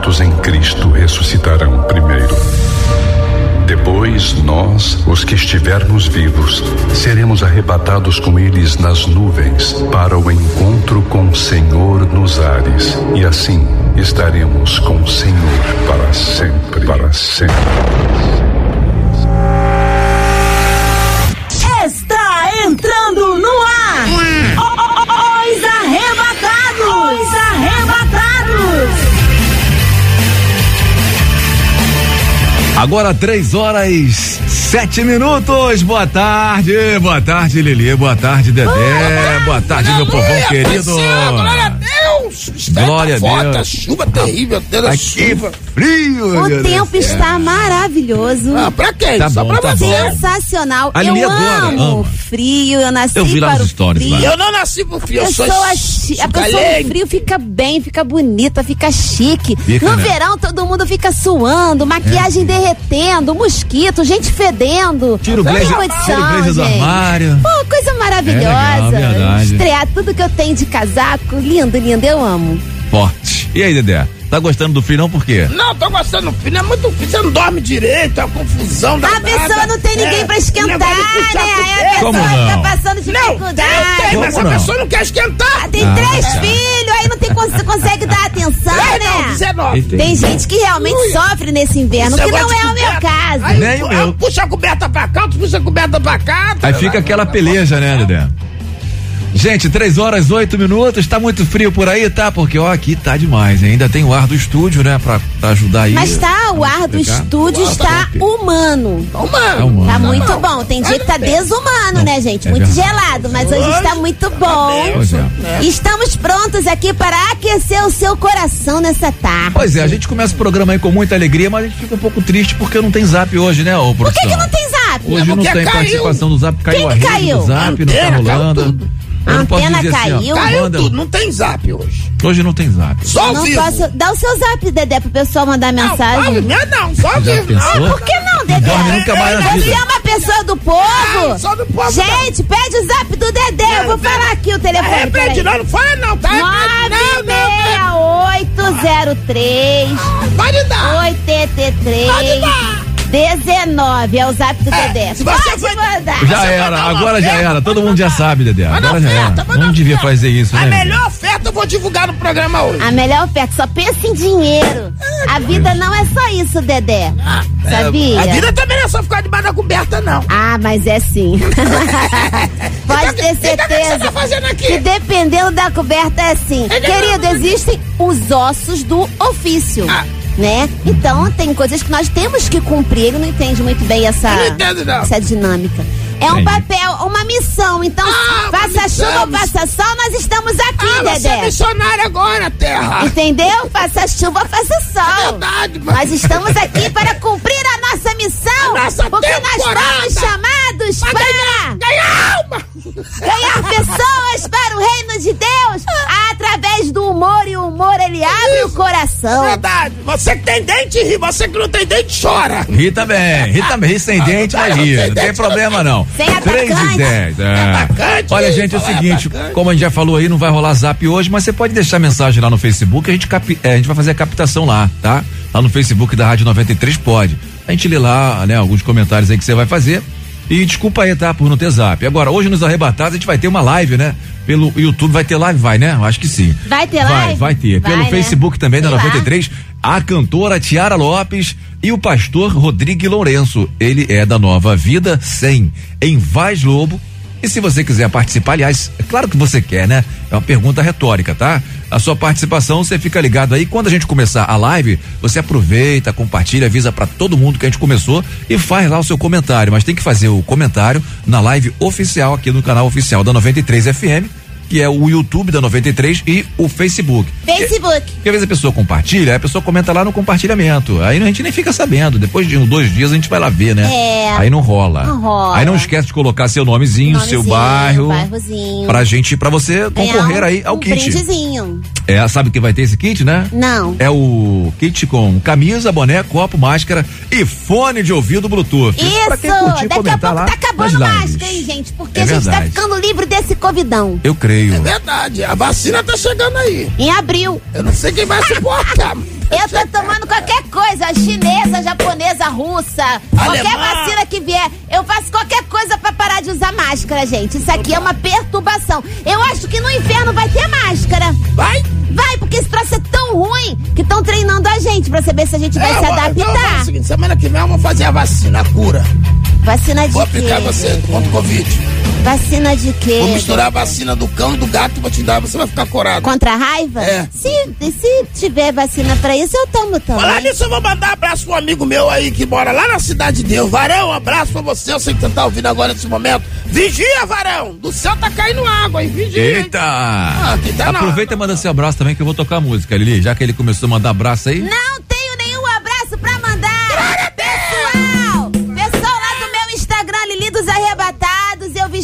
mortos em Cristo ressuscitarão primeiro. Depois, nós, os que estivermos vivos, seremos arrebatados com eles nas nuvens para o encontro com o Senhor nos ares. E assim estaremos com o Senhor para sempre. Para sempre. Agora três horas sete minutos. Boa tarde, boa tarde, Lili. Boa tarde, Dedé. Boa tarde, meu povão querido. Glória Glória a forte, Deus. chuva terrível, Aqui chuva. frio. O tempo está maravilhoso. Ah, pra quê? Tá Só bom, pra tá você. bom. Sensacional. A eu adora, amo ama. frio, eu nasci Eu vi lá para nos o stories frio. Eu não nasci pro frio, eu sou Pessoa chi- a pessoa no frio fica bem, fica bonita, fica chique. Fica, no né? verão todo mundo fica suando, maquiagem derretendo, mosquito, gente fedendo. Tira o Não tem blazer, condição, tira o blazer do gente. armário. Pô, coisa maravilhosa. É legal, verdade. Estrear tudo que eu tenho de casaco, lindo, lindo, eu amo. Forte. E aí, Dedé? Tá gostando do frio não? Por quê? Não, tô gostando do frio, é muito frio, você não dorme direito, é uma confusão A danada. pessoa não tem ninguém É, pra esquentar, né? Aí a pessoa fica não? passando Não, tem, dificuldade. mas a não? pessoa não quer esquentar. Tem Ah, três tá. filhos, aí não tem cons- consegue dar atenção, É, não, né? 19. Entendi. Tem gente que realmente sofre nesse inverno, que não negócio é o meu caso. Aí, Nem o meu. Puxa a coberta pra cá, tu puxa a coberta pra cá. Aí fica aquela peleja, né, Dedé? Gente, três horas, oito minutos, tá muito frio por aí, tá? Porque, ó, aqui tá demais, ainda tem o ar do estúdio, né, pra, pra ajudar aí. Mas tá, o ar do estúdio O ar está top. humano. Não, mano. É humano. Tá Não, muito bom. Tem dia que tá desumano, né, gente? é Muito verdade. gelado, mas hoje está muito bom. Pois é. Estamos prontos aqui para aquecer o seu coração nessa tarde. Pois é, a gente começa o programa aí com muita alegria, mas a gente fica um pouco triste porque não tem zap hoje, né, ô Por que, que não tem zap? Hoje não Porque tem caiu. participação do zap, caiu Quem a que rede caiu? do zap, não tá rolando. tudo. Eu não posso Antena assim, caiu? Caiu manda- tudo, não tem zap hoje. Hoje não tem zap. Só Não vivo. posso. Dá o seu zap, Dedé, pro pessoal mandar Não, mensagem. não, não, só ao Já vivo. Não, Por que não, Dedé? dorme nunca mais Você vida. é uma pessoa do povo. Ah, só do povo, Gente, pede o zap do Dedé. Eu vou falar aqui o telefone. É. Fred, não, não fala não, tá? Não, não, 96803 não. Pode dar. 83 Pode dar. 19 é o zap do É, Dedé. se você Pode foi- mandar. Já Você era, agora já oferta? era. Todo mundo já sabe, Dedé. Manda Agora já oferta, era. Não devia fazer isso, A né? Dedé? melhor oferta eu vou divulgar no programa hoje. A melhor oferta, só pensa em dinheiro. A vida não é só isso, Dedé. Ah, é, Sabia? A vida também não é só ficar debaixo da coberta, não. Ah, mas é sim. Pode ter Então, o que você tá certeza. fazendo aqui? Que dependendo da coberta é assim. É, Querido, existem os ossos do ofício. Ah. Né? Então, tem coisas que nós temos que cumprir. Ele não entende muito bem essa, não entendo, não. essa dinâmica. É um papel, uma missão. Então, Ah, faça chuva ou faça sol, nós estamos aqui, Ah, você é Dedé. missionário agora, terra. Entendeu? Faça chuva, faça sol. É verdade, mano. Nós estamos aqui para cumprir a nossa missão. A nossa porque nós temporada. fomos chamados Pra para ganhar, ganhar alma. ganhar pessoas para o reino de Deus através do humor e o humor ele abre o coração. Verdade. Você que tem dente ri, você que não tem dente chora. Ri também, ri também, ri sem dente, tá, mas não ri, tem não tem dente, problema não. Sem 3 atacante. e 10. É. atacante, Olha, gente, é o seguinte, atacante. como a gente já falou aí, não vai rolar zap hoje, mas você pode deixar mensagem lá no Facebook, a gente, capi- é, a gente vai fazer a captação lá, tá? Lá no Facebook da Rádio 93 pode. A gente lê lá, né, alguns comentários aí que você vai fazer. E desculpa aí, tá, por não ter zap. Agora, hoje nos arrebatados a gente vai ter uma live, né? Pelo YouTube vai ter live, vai, né? Acho que sim. Vai ter Vai, live? vai ter. Vai, Pelo né? Facebook também da Sei lá. 93, a cantora Tiara Lopes e o pastor Rodrigo Lourenço. Ele é da Nova Vida 100, em Vaz Lobo. E se você quiser participar, aliás, é claro que você quer, né? É uma pergunta retórica, tá? A sua participação, você fica ligado aí. Quando a gente começar a live, você aproveita, compartilha, avisa pra todo mundo que a gente começou e faz lá o seu comentário. Mas tem que fazer o comentário na live oficial aqui no canal oficial da 93 FM, que é o YouTube da 93 e o Facebook. Facebook. Porque às vezes a pessoa compartilha, a pessoa comenta lá no compartilhamento. Aí a gente nem fica sabendo. Depois de uns dois dias a gente vai lá ver, né? É. Aí não rola. Não rola. Aí não esquece de colocar seu nomezinho, seu Nomezinho, bairro. bairrozinho. Pra gente, pra você Ganhar concorrer um- aí ao um kit. brindezinho. É, sabe que vai ter esse kit, né? Não. É o kit com camisa, boné, copo, máscara e fone de ouvido Bluetooth. Pra quem Isso! curtir Daqui a comentar pouco lá tá acabando máscara, hein, gente? Porque É a gente verdade. tá ficando livre desse covidão. Eu creio. Meio. É verdade, a vacina tá chegando aí. Em abril. Eu não sei quem vai suportar. Eu tô tomando qualquer coisa, chinesa, japonesa, russa, qualquer Alemã. vacina que vier. Eu faço qualquer coisa pra parar de usar máscara, gente. Isso aqui é uma perturbação. Eu acho que no inferno vai ter máscara. Vai? Vai, porque esse troço é tão ruim que estão treinando a gente pra saber se a gente vai É, se então, adaptar. o seguinte, semana que vem eu vou fazer a vacina, a cura. Vacina de Vou quê? aplicar você contra o Covid. Vacina de quê? Vou misturar a vacina do cão e do gato, vou te dar, você vai ficar corado. Contra a raiva? É. Se, se tiver vacina pra isso, eu tomo também. Falar nisso, eu vou mandar um abraço pra um amigo meu aí que mora lá na Cidade de Deus. Varão, um abraço pra você. Eu sei que você tá ouvindo agora nesse momento. Vigia, Varão! Do céu tá caindo água, hein? Vigia. hein? Eita! aqui tá na Aproveita e manda seu abraço também que eu vou tocar a música, Lili. Já que ele começou a mandar abraço aí. Não tenho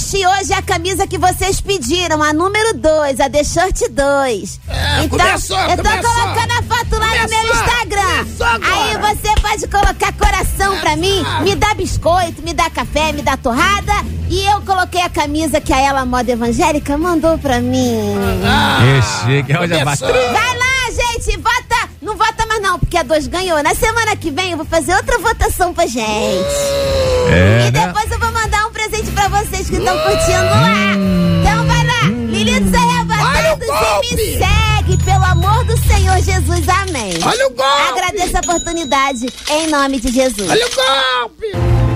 vesti hoje a camisa que vocês pediram, a número 2, a The Shirt 2. É, então, começou, eu tô começou. colocando a foto lá no meu Começou, Instagram. começou. Aí você pode colocar coração pra mim, me dá biscoito, me dá café, me dá torrada. E eu coloquei a camisa que a Ela Moda Evangélica mandou pra mim. Ah, que hoje é começou. Vai lá, gente, vota. Não vota mais não, porque a 2 ganhou. Na semana que vem eu vou fazer outra votação pra gente. É, e né? depois eu vou mandar um pra vocês que estão curtindo lá. Então vai lá, Lili dos Arrebatados e me segue, pelo amor do Senhor Jesus. Amém. Olha o golpe. Agradeço a oportunidade, em nome de Jesus. Olha o golpe.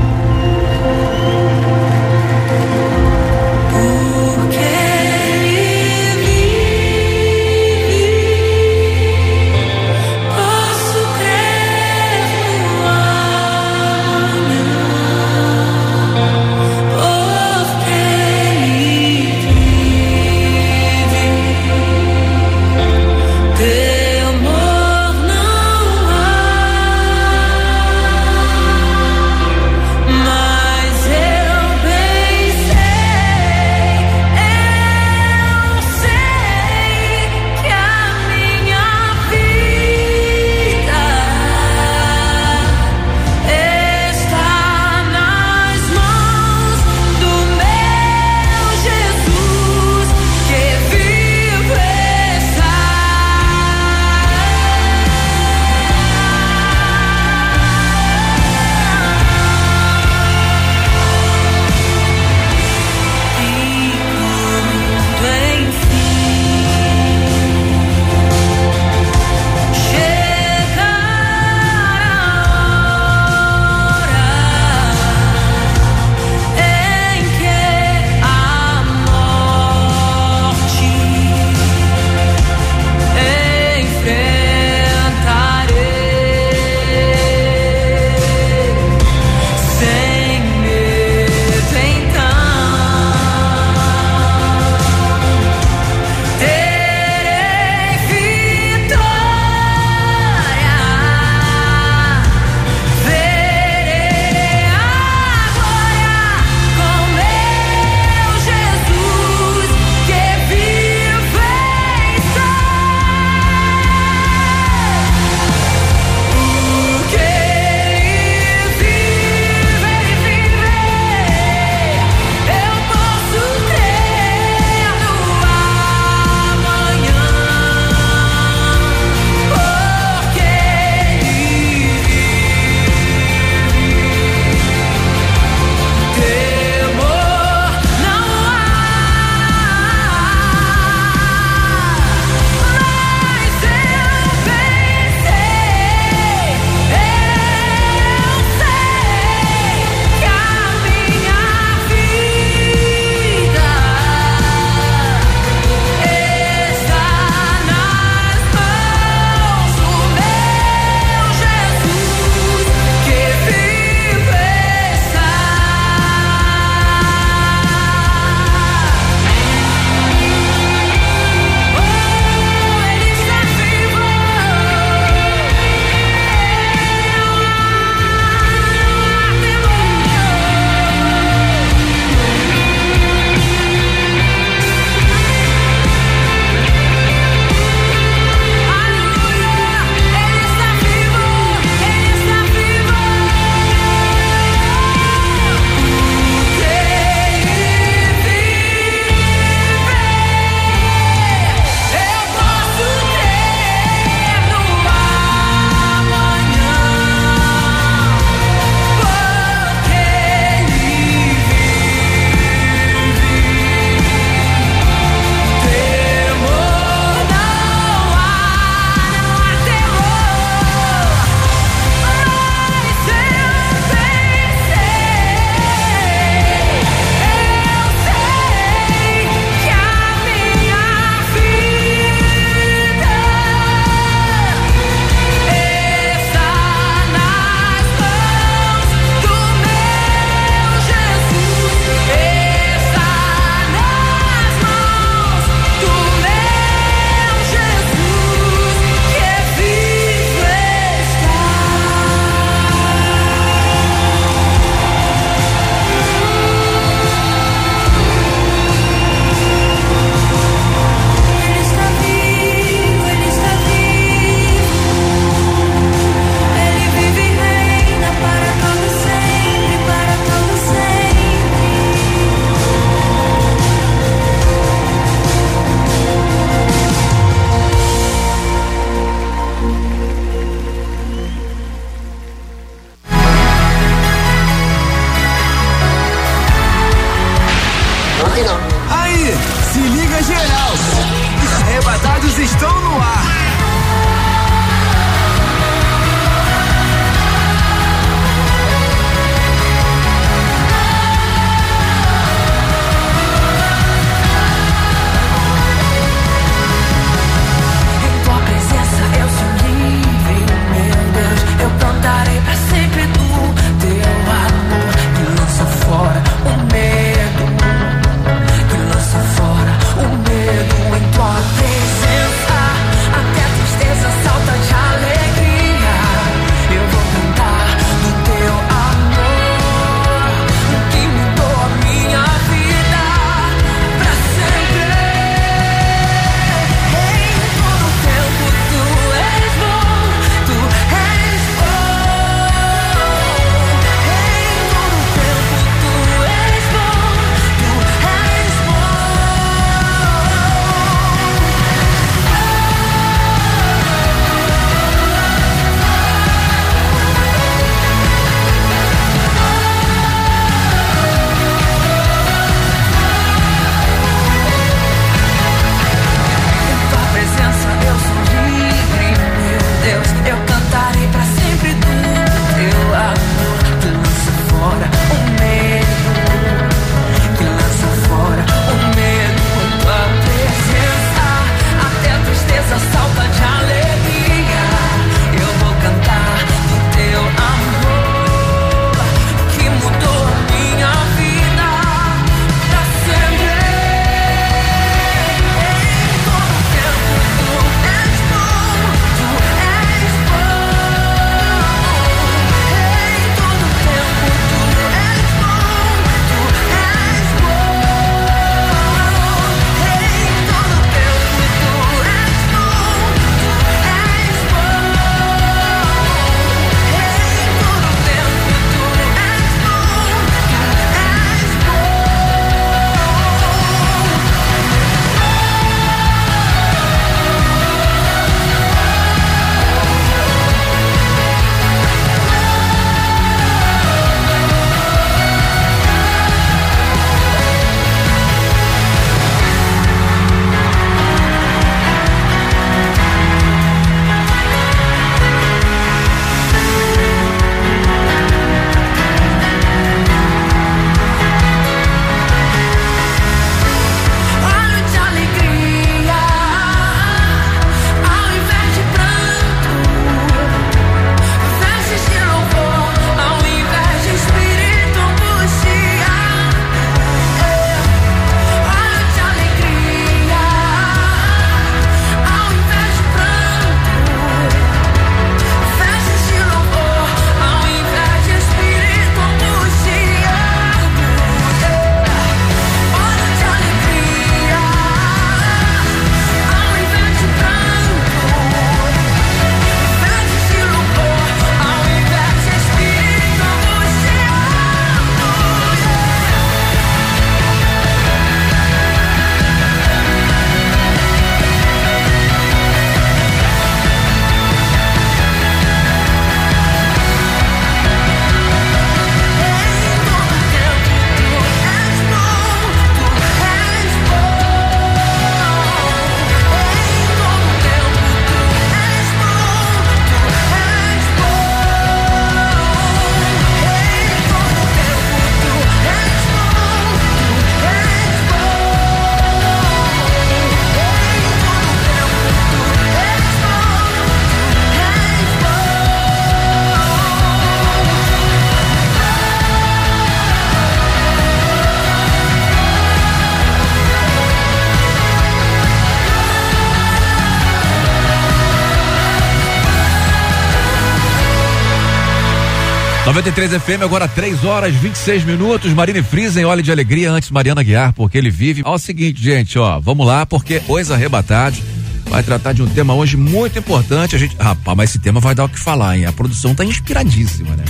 93 FM, agora 3 horas 26 minutos. Marina Friesen, olha de alegria antes Mariana Guiar, porque ele vive. Ó, o seguinte, gente, ó, vamos lá, porque Os Arrebatados vai tratar de um tema hoje muito importante. A gente, rapaz, mas esse tema vai dar o que falar, hein? A produção tá inspiradíssima, né?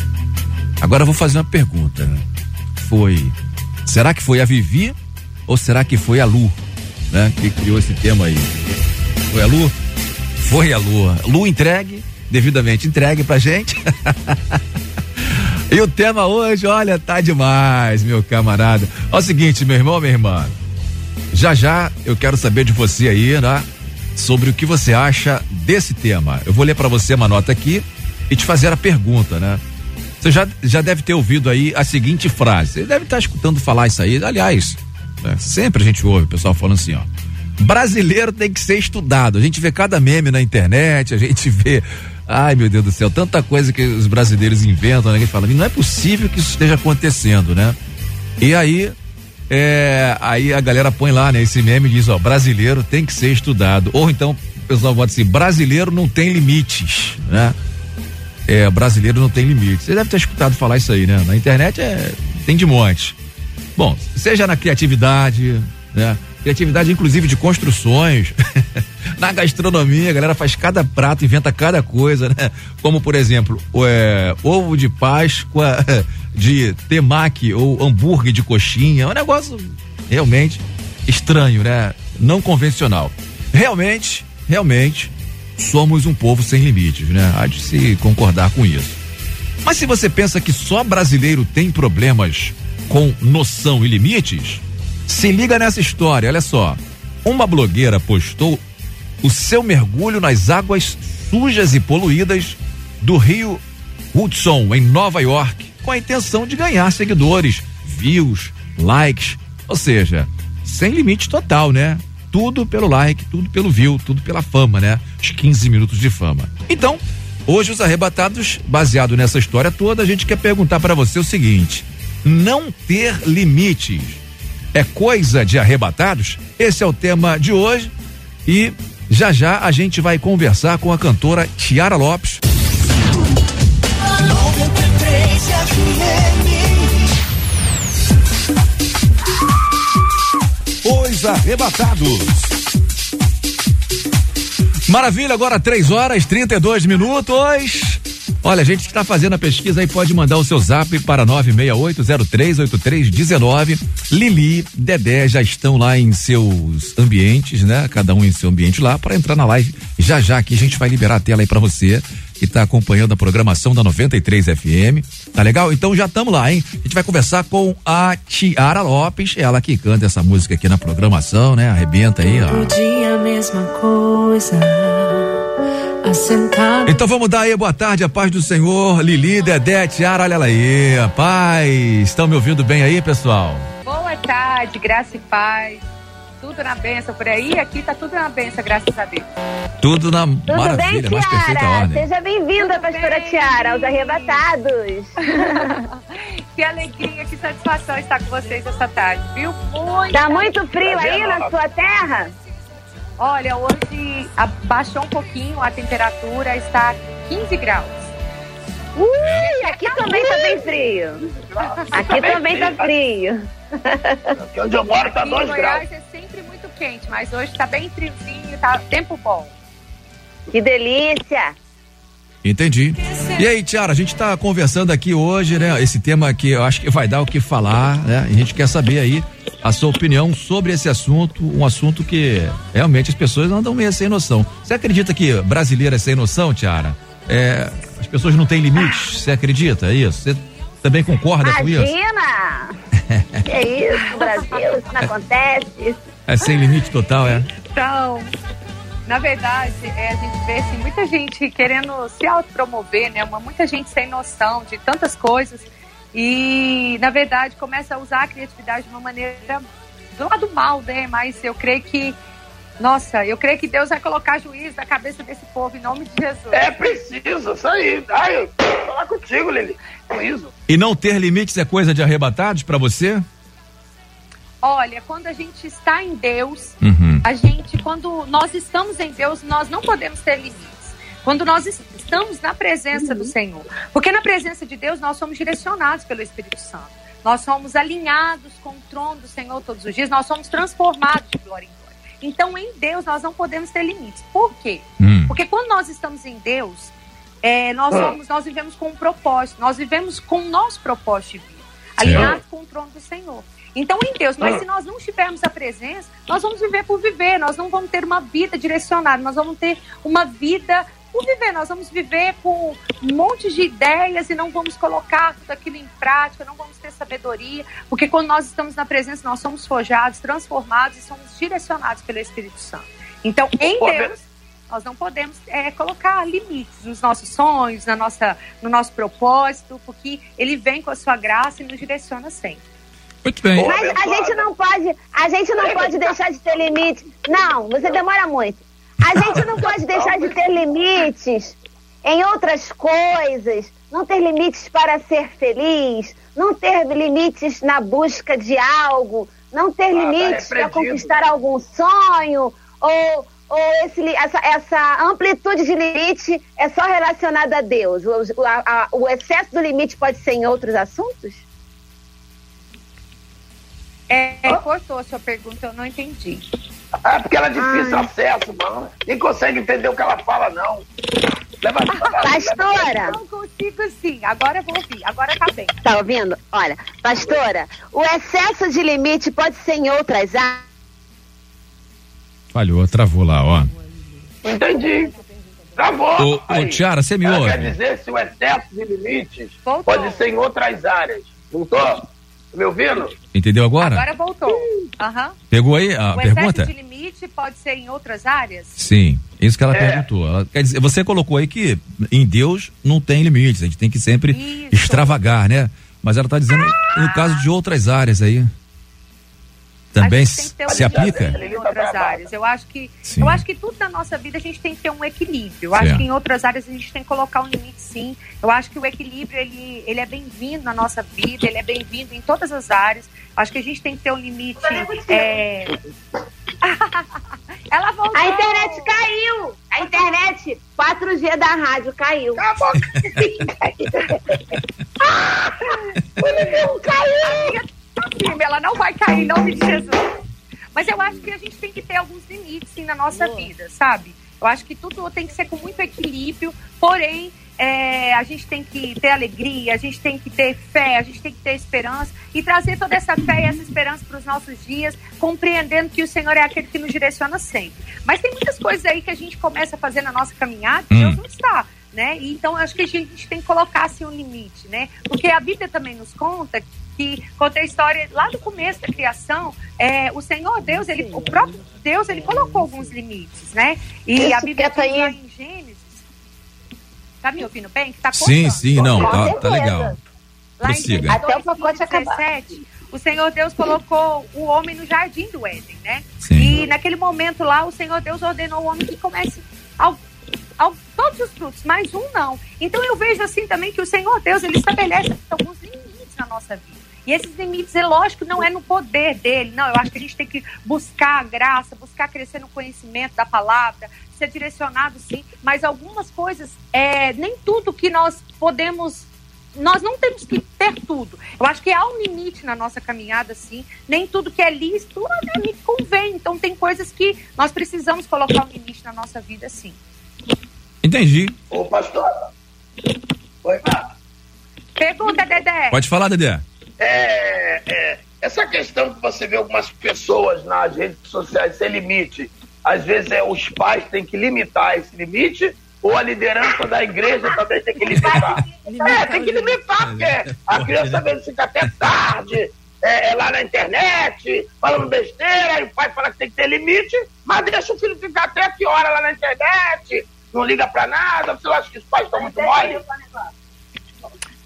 Agora eu vou fazer uma pergunta. Foi, será que foi a Vivi ou será que foi a Lu, né? Que criou esse tema aí? Foi a Lu? Foi a Lu. Lu entregue, devidamente entregue pra gente. E o tema hoje, olha, tá demais, meu camarada. Ó, o seguinte, meu irmão, minha irmã. Já já eu quero saber de você aí, né? Sobre o que você acha desse tema. Eu vou ler pra você uma nota aqui e te fazer a pergunta, né? Você já, já deve ter ouvido aí a seguinte frase. Você deve estar escutando falar isso aí. Aliás, né, sempre a gente ouve o pessoal falando assim, ó. Brasileiro tem que ser estudado. A gente vê cada meme na internet, a gente vê. Ai, meu Deus do céu, tanta coisa que os brasileiros inventam, né? Que fala, não é possível que isso esteja acontecendo, né? E aí, é, aí a galera põe lá, né, esse meme diz, ó, brasileiro tem que ser estudado. Ou então o pessoal bota assim, brasileiro não tem limites, né? É, brasileiro não tem limites. Você deve ter escutado falar isso aí, né? Na internet é, tem de monte. Bom, seja na criatividade, né? Criatividade, inclusive, de construções. na gastronomia, a galera faz cada prato, inventa cada coisa, né? Como, por exemplo, é, ovo de Páscoa de temaki ou hambúrguer de coxinha. É um negócio realmente estranho, né? Não convencional. Realmente, realmente, somos um povo sem limites, né? Há de se concordar com isso. Mas se você pensa que só brasileiro tem problemas com noção e limites, se liga nessa história, olha só. Uma blogueira postou o seu mergulho nas águas sujas e poluídas do rio Hudson, em Nova York, com a intenção de ganhar seguidores, views, likes, ou seja, sem limite total, né? Tudo pelo like, tudo pelo view, tudo pela fama, né? Os 15 minutos de fama. Então, hoje os arrebatados, baseado nessa história toda, a gente quer perguntar para você o seguinte: não ter limites é coisa de arrebatados? Esse é o tema de hoje e já já a gente vai conversar com a cantora Tiara Lopes. Os Arrebatados. Maravilha, agora 3 horas 32 minutos. Olha, a gente está fazendo a pesquisa aí, pode mandar o seu zap para 968038319. Lili, Dedé já estão lá em seus ambientes, né? Cada um em seu ambiente lá para entrar na live. Já já aqui a gente vai liberar a tela aí para você que está acompanhando a programação da 93 FM. Tá legal? Então já estamos lá, hein? A gente vai conversar com a Tiara Lopes, ela que canta essa música aqui na programação, né? Arrebenta aí, ó. Todo dia a mesma coisa. Assentado. Então vamos dar aí boa tarde, a paz do Senhor, Lili, Dedé, Tiara, olha ela aí, a paz. Estão me ouvindo bem aí, pessoal? Boa tarde, graça e paz. Tudo na benção por aí, aqui tá tudo na benção, graças a Deus. Tudo na Tudo maravilha, bem, mais perfeita Tiara? ordem. Seja bem-vinda, pastora bem. Tiara, aos arrebatados. que alegria, que satisfação estar com vocês essa tarde, viu? Muito. Tá muito frio aí na sua terra? Olha, hoje abaixou um pouquinho a temperatura, está 15 graus. Ui, aqui também tá bem frio. Aqui também tá frio. Aqui onde eu moro tá em 2 graus. Goiás é sempre muito quente, mas hoje tá bem friozinho, tá tempo bom. Que delícia. Entendi. E aí, Tiara, a gente tá conversando aqui hoje, né? Esse tema que eu acho que vai dar o que falar, né? E a gente quer saber aí a sua opinião sobre esse assunto, um assunto que realmente as pessoas andam meio sem noção. Você acredita que brasileiro é sem noção, Tiara? É, as pessoas não têm limites, você acredita? É isso? Você também concorda com isso? Imagina! que isso, Brasil, isso não acontece. É sem limite total, é? Então, na verdade, é, a gente vê assim, muita gente querendo se autopromover, né? Uma, muita gente sem noção de tantas coisas e, na verdade, começa a usar a criatividade de uma maneira do lado mal, né? Mas eu creio que, nossa, eu creio que Deus vai colocar juízo na cabeça desse povo em nome de Jesus. É preciso, isso aí. Ai, eu vou falar contigo, Lili. Isso. E não ter limites é coisa de arrebatados pra você? Olha, quando a gente está em Deus, Uhum. a gente, quando nós estamos em Deus, nós não podemos ter limites. Quando nós es- estamos na presença do Senhor. Porque na presença de Deus nós somos direcionados pelo Espírito Santo. Nós somos alinhados com o trono do Senhor todos os dias, nós somos transformados de glória em glória. Então, em Deus, nós não podemos ter limites. Por quê? Hum. Porque quando nós estamos em Deus, é, nós, somos, nós vivemos com um propósito, nós vivemos com o nosso propósito de vida, alinhados com o trono do Senhor. Então, em Deus, mas se nós não tivermos a presença, nós vamos viver por viver, nós não vamos ter uma vida direcionada, nós vamos ter uma vida por viver, nós vamos viver com um monte de ideias e não vamos colocar tudo aquilo em prática, não vamos ter sabedoria, porque quando nós estamos na presença, nós somos forjados, transformados e somos direcionados pelo Espírito Santo. Então, em Deus, nós não podemos é, colocar limites nos nossos sonhos, na nossa, no nosso propósito, porque Ele vem com a sua graça e nos direciona sempre. Muito bem. Mas a gente não pode, a gente não pode deixar de ter limite. Não, você demora muito. A gente não pode deixar de ter limites em outras coisas, não ter limites para ser feliz, não ter limites na busca de algo, não ter limites para conquistar algum sonho, ou, ou esse essa, essa amplitude de limite é só relacionada a Deus. O, a- a- o excesso do limite pode ser em outros assuntos? É, cortou a sua pergunta, eu não entendi. É porque ela é difícil acesso, mano. Nem consegue entender o que ela fala, não. Leva Pastora, Não consigo sim, agora eu vou ouvir, agora tá bem. tá ouvindo? Olha, pastora, o excesso de limite pode ser em outras áreas. Falhou, travou lá, ó. Entendi. Travou. Ô, ô. Tiara, você me Ela ouve? Quer dizer se o excesso de limites Voltou. pode ser em outras áreas. Voltou? Me ouvindo? Entendeu agora? Agora voltou. Aham. Pegou aí a O pergunta? de limite pode ser em outras áreas? Sim, isso que ela É. perguntou. Ela- quer dizer, você colocou aí que em Deus não tem limites, a gente tem que sempre Isso. extravagar, né? Mas ela está dizendo no caso de outras áreas aí. Também a gente tem que ter um se aplica? em outras áreas. Eu acho que Sim. eu acho que tudo na nossa vida a gente tem que ter um equilíbrio. Eu Certo. acho que em outras áreas a gente tem que colocar um limite sim. Eu acho que o equilíbrio ele, ele é bem-vindo na nossa vida, ele é bem-vindo em todas as áreas. Acho que a gente tem que ter um limite. é, Ela voltou. A internet caiu! A internet 4G da rádio caiu. Acabou. Amiga, tá firme, ela não vai cair em nome de Jesus. Mas eu acho que a gente tem que ter alguns limites sim na nossa vida, sabe? Eu acho que tudo tem que ser com muito equilíbrio, porém é, a gente tem que ter alegria, a gente tem que ter fé, a gente tem que ter esperança e trazer toda essa fé e essa esperança para os nossos dias, compreendendo que o Senhor é aquele que nos direciona sempre. Mas tem muitas coisas aí que a gente começa a fazer na nossa caminhada e Hum. Deus não está. Né? Então, acho que a gente tem que colocar assim, um limite, né? Porque a Bíblia também nos conta que conta a história lá do começo da criação, é, o Senhor Deus, ele, o próprio Deus, ele colocou alguns limites, né? E Isso, a Bíblia diz lá aí. em Gênesis. Tá me ouvindo bem? Tá Sim, sim, não, tá, tá legal. Lá em. Gênesis Até o pacote 2, acabar. 17, o Senhor Deus colocou o homem no jardim do Éden, né? Sim. E naquele momento lá, o Senhor Deus ordenou ao homem que comece ao, ao- todos os frutos, mas um não. Então eu vejo assim também que o Senhor Deus, ele estabelece alguns limites na nossa vida. E esses limites, é lógico, não é no poder dele, não. Eu acho que a gente tem que buscar a graça, buscar crescer no conhecimento da palavra, ser direcionado sim, mas algumas coisas, é, nem tudo que nós podemos nós não temos que ter tudo. Eu acho que há um limite na nossa caminhada, sim. Nem tudo que é lícito a mim convém. Então, tem coisas que nós precisamos colocar um limite na nossa vida, sim. Entendi. Ô, pastor. Oi, ah, Pergunta, Dedé. Pode falar, Dedé. é, é, essa questão que você vê algumas pessoas nas redes sociais sem limite, às vezes é os pais têm que limitar esse limite ou a liderança da igreja também tem que limitar? é, tem que limitar, porque a criança às vezes fica até tarde é, é, lá na internet, falando besteira, aí o pai fala que tem que ter limite, mas deixa o filho ficar até que hora lá na internet, não liga pra nada, você acha que os pais estão muito mole?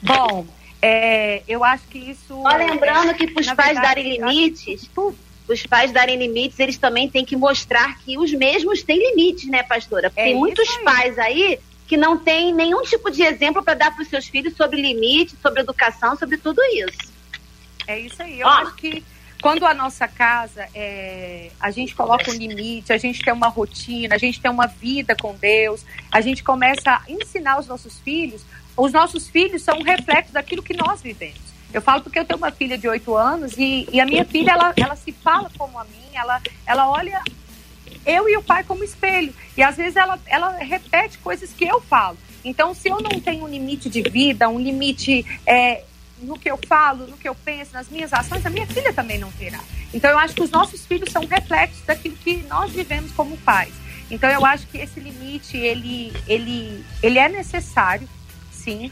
Bom, é, eu acho que isso. Só lembrando que para os pais verdade, darem acho limites, os pais darem limites, eles também têm que mostrar que os mesmos têm limites, né, pastora? Porque É tem muitos aí. pais aí que não têm nenhum tipo de exemplo para dar para os seus filhos sobre limite, sobre educação, sobre tudo isso. É isso aí. Eu Ah. acho que quando a nossa casa, é, a gente coloca um limite, a gente tem uma rotina, a gente tem uma vida com Deus, a gente começa a ensinar os nossos filhos, os nossos filhos são um reflexo daquilo que nós vivemos. Eu falo porque eu tenho uma filha de 8 anos e, e a minha filha, ela, ela se fala como a mim, ela, ela olha eu e o pai como espelho. E às vezes ela, ela repete coisas que eu falo. Então, se eu não tenho um limite de vida, um limite é, no que eu falo, no que eu penso, nas minhas ações, a minha filha também não terá. Então eu acho que os nossos filhos são reflexos daquilo que nós vivemos como pais. Então eu acho que esse limite ele ele ele é necessário, sim,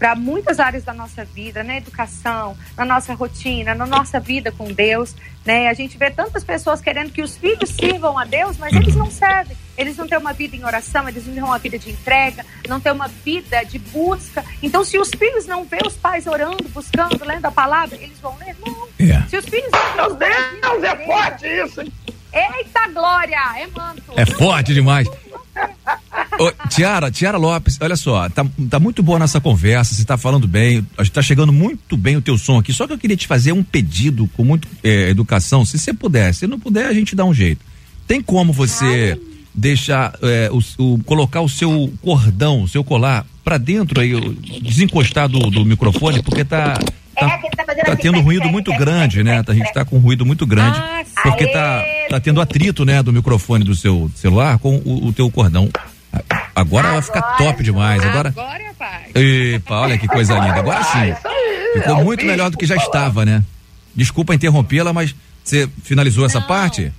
para muitas áreas da nossa vida, na educação, na nossa rotina, na nossa vida com Deus, né? A gente vê tantas pessoas querendo que os filhos sirvam a Deus, mas eles não servem. Eles não têm uma vida em oração, eles não têm uma vida de entrega, não têm uma vida de busca. Então, se os filhos não vê os pais orando, buscando, lendo a palavra, eles vão ler? Não. É. Se os filhos não Meu Deus, é forte isso. Eita glória, é manto. É forte demais. Ô, Tiara, Tiara Lopes, olha só, tá, tá muito boa nossa conversa, você tá falando bem, tá chegando muito bem o teu som aqui, só que eu queria te fazer um pedido com muito é, educação, se você puder, se não puder a gente dá um jeito. Tem como você deixar, é, o, o- colocar o seu cordão, o seu colar pra dentro aí, desencostar do, do microfone, porque tá, É, tá, ele tá tá assim, tendo prec, ruído muito prec, grande, prec, né? A gente tá com ruído muito grande, Ah, porque tá, tá tendo atrito, né, do microfone do seu celular com o, o teu cordão. A- Agora vai ficar top demais. Agora. Agora, pai. Epa, olha que coisa linda. Agora sim. Ficou é muito melhor do que já estava, né? Desculpa interrompê-la, mas você finalizou essa parte?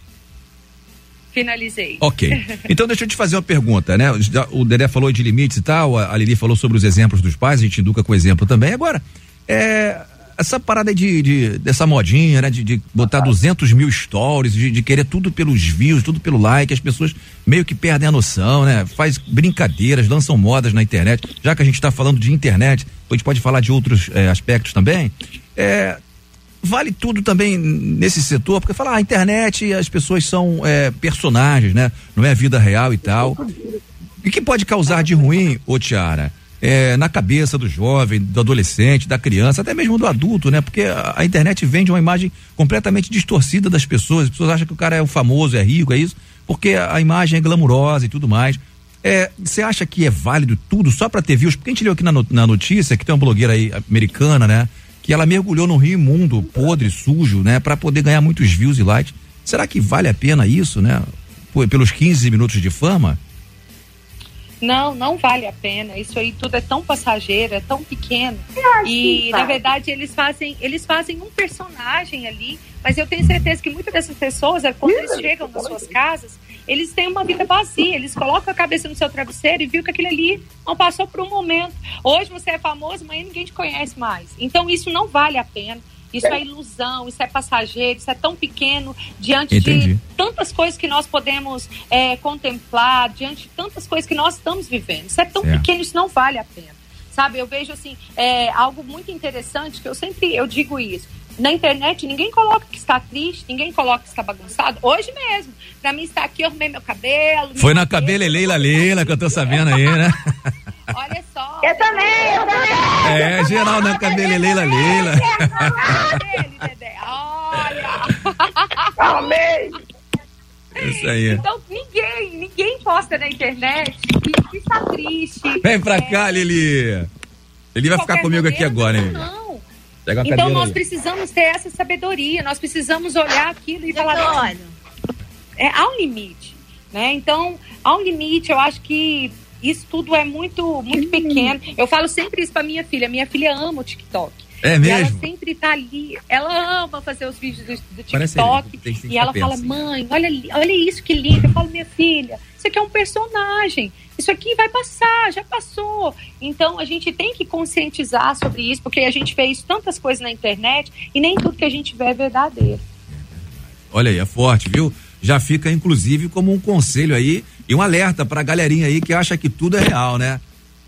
Finalizei. Ok. Então deixa eu te fazer uma pergunta, né? O Dedé falou de limites e tal, a Lili falou sobre os exemplos dos pais, a gente educa com exemplo também. Agora, é, essa parada de, de- dessa modinha, né? De, de botar 200 mil stories, de, de querer tudo pelos views, tudo pelo like, as pessoas meio que perdem a noção, né? Faz brincadeiras, lançam modas na internet. Já que a gente está falando de internet, a gente pode falar de outros é, aspectos também. É, vale tudo também nesse setor, porque falar, ah, internet as pessoas são é, personagens, né? Não é vida real e tal. E que pode causar de ruim, ô Tiara? É, na cabeça do jovem, do adolescente, da criança, até mesmo do adulto, né? Porque a, internet vende uma imagem completamente distorcida das pessoas. As pessoas acham que o cara é o famoso, é rico, é isso, porque a, imagem é glamurosa e tudo mais. É, Você acha que é válido tudo só para ter views? Porque a gente leu aqui na, na notícia que tem uma blogueira aí americana, né? Que ela mergulhou num rio imundo, podre, sujo, né? Para poder ganhar muitos views e likes. Será que vale a pena isso, né? Pelos 15 minutos de fama? Não, não vale a pena. Isso aí tudo é tão passageiro, é tão pequeno. E na verdade eles fazem, eles fazem um personagem ali, mas eu tenho certeza que muitas dessas pessoas, é, quando eles chegam nas suas casas, eles têm uma vida vazia, eles colocam a cabeça no seu travesseiro e viu que aquilo ali não passou por um momento. Hoje você é famoso, amanhã ninguém te conhece mais. Então isso não vale a pena. Isso é ilusão, isso é passageiro, isso é tão pequeno diante Entendi. de tantas coisas que nós podemos é, contemplar, diante de tantas coisas que nós estamos vivendo. Isso é tão Certo. pequeno, isso não vale a pena. Sabe, eu vejo assim, é, algo muito interessante, que eu sempre eu digo isso. Na internet, ninguém coloca que está triste, ninguém coloca que está bagunçado. Hoje mesmo, pra mim está aqui, eu arrumei meu cabelo. Foi na cabeça, cabelo Leila Leila que eu tô sabendo aí, né? Olha só. Eu também, eu também. É, geral na cabelo Leila Leila. Ele, Olha. Amém. Isso aí. Então, ninguém, ninguém posta na internet que, que está triste. Vem pra cá, Lili. Lili vai ficar qualquer comigo aqui agora, hein? Não. Então nós aí. precisamos ter essa sabedoria, nós precisamos olhar aquilo e falar, Olha, é, há um limite, né? Então, há um limite, eu acho que isso tudo é muito, muito pequeno. Eu falo sempre isso pra minha filha, minha filha ama o TikTok. É E ela mesmo? sempre tá ali, ela ama fazer os vídeos do, do TikTok. e ela fala, assim. mãe, olha, olha isso que lindo. Eu falo, minha filha, isso aqui é um personagem. Isso aqui vai passar, já passou. Então a gente tem que conscientizar sobre isso, porque a gente isso tantas coisas na internet e nem tudo que a gente vê é verdadeiro. Olha aí, é forte, viu? Já fica, inclusive, como um conselho aí e um alerta pra galerinha aí que acha que tudo é real, né?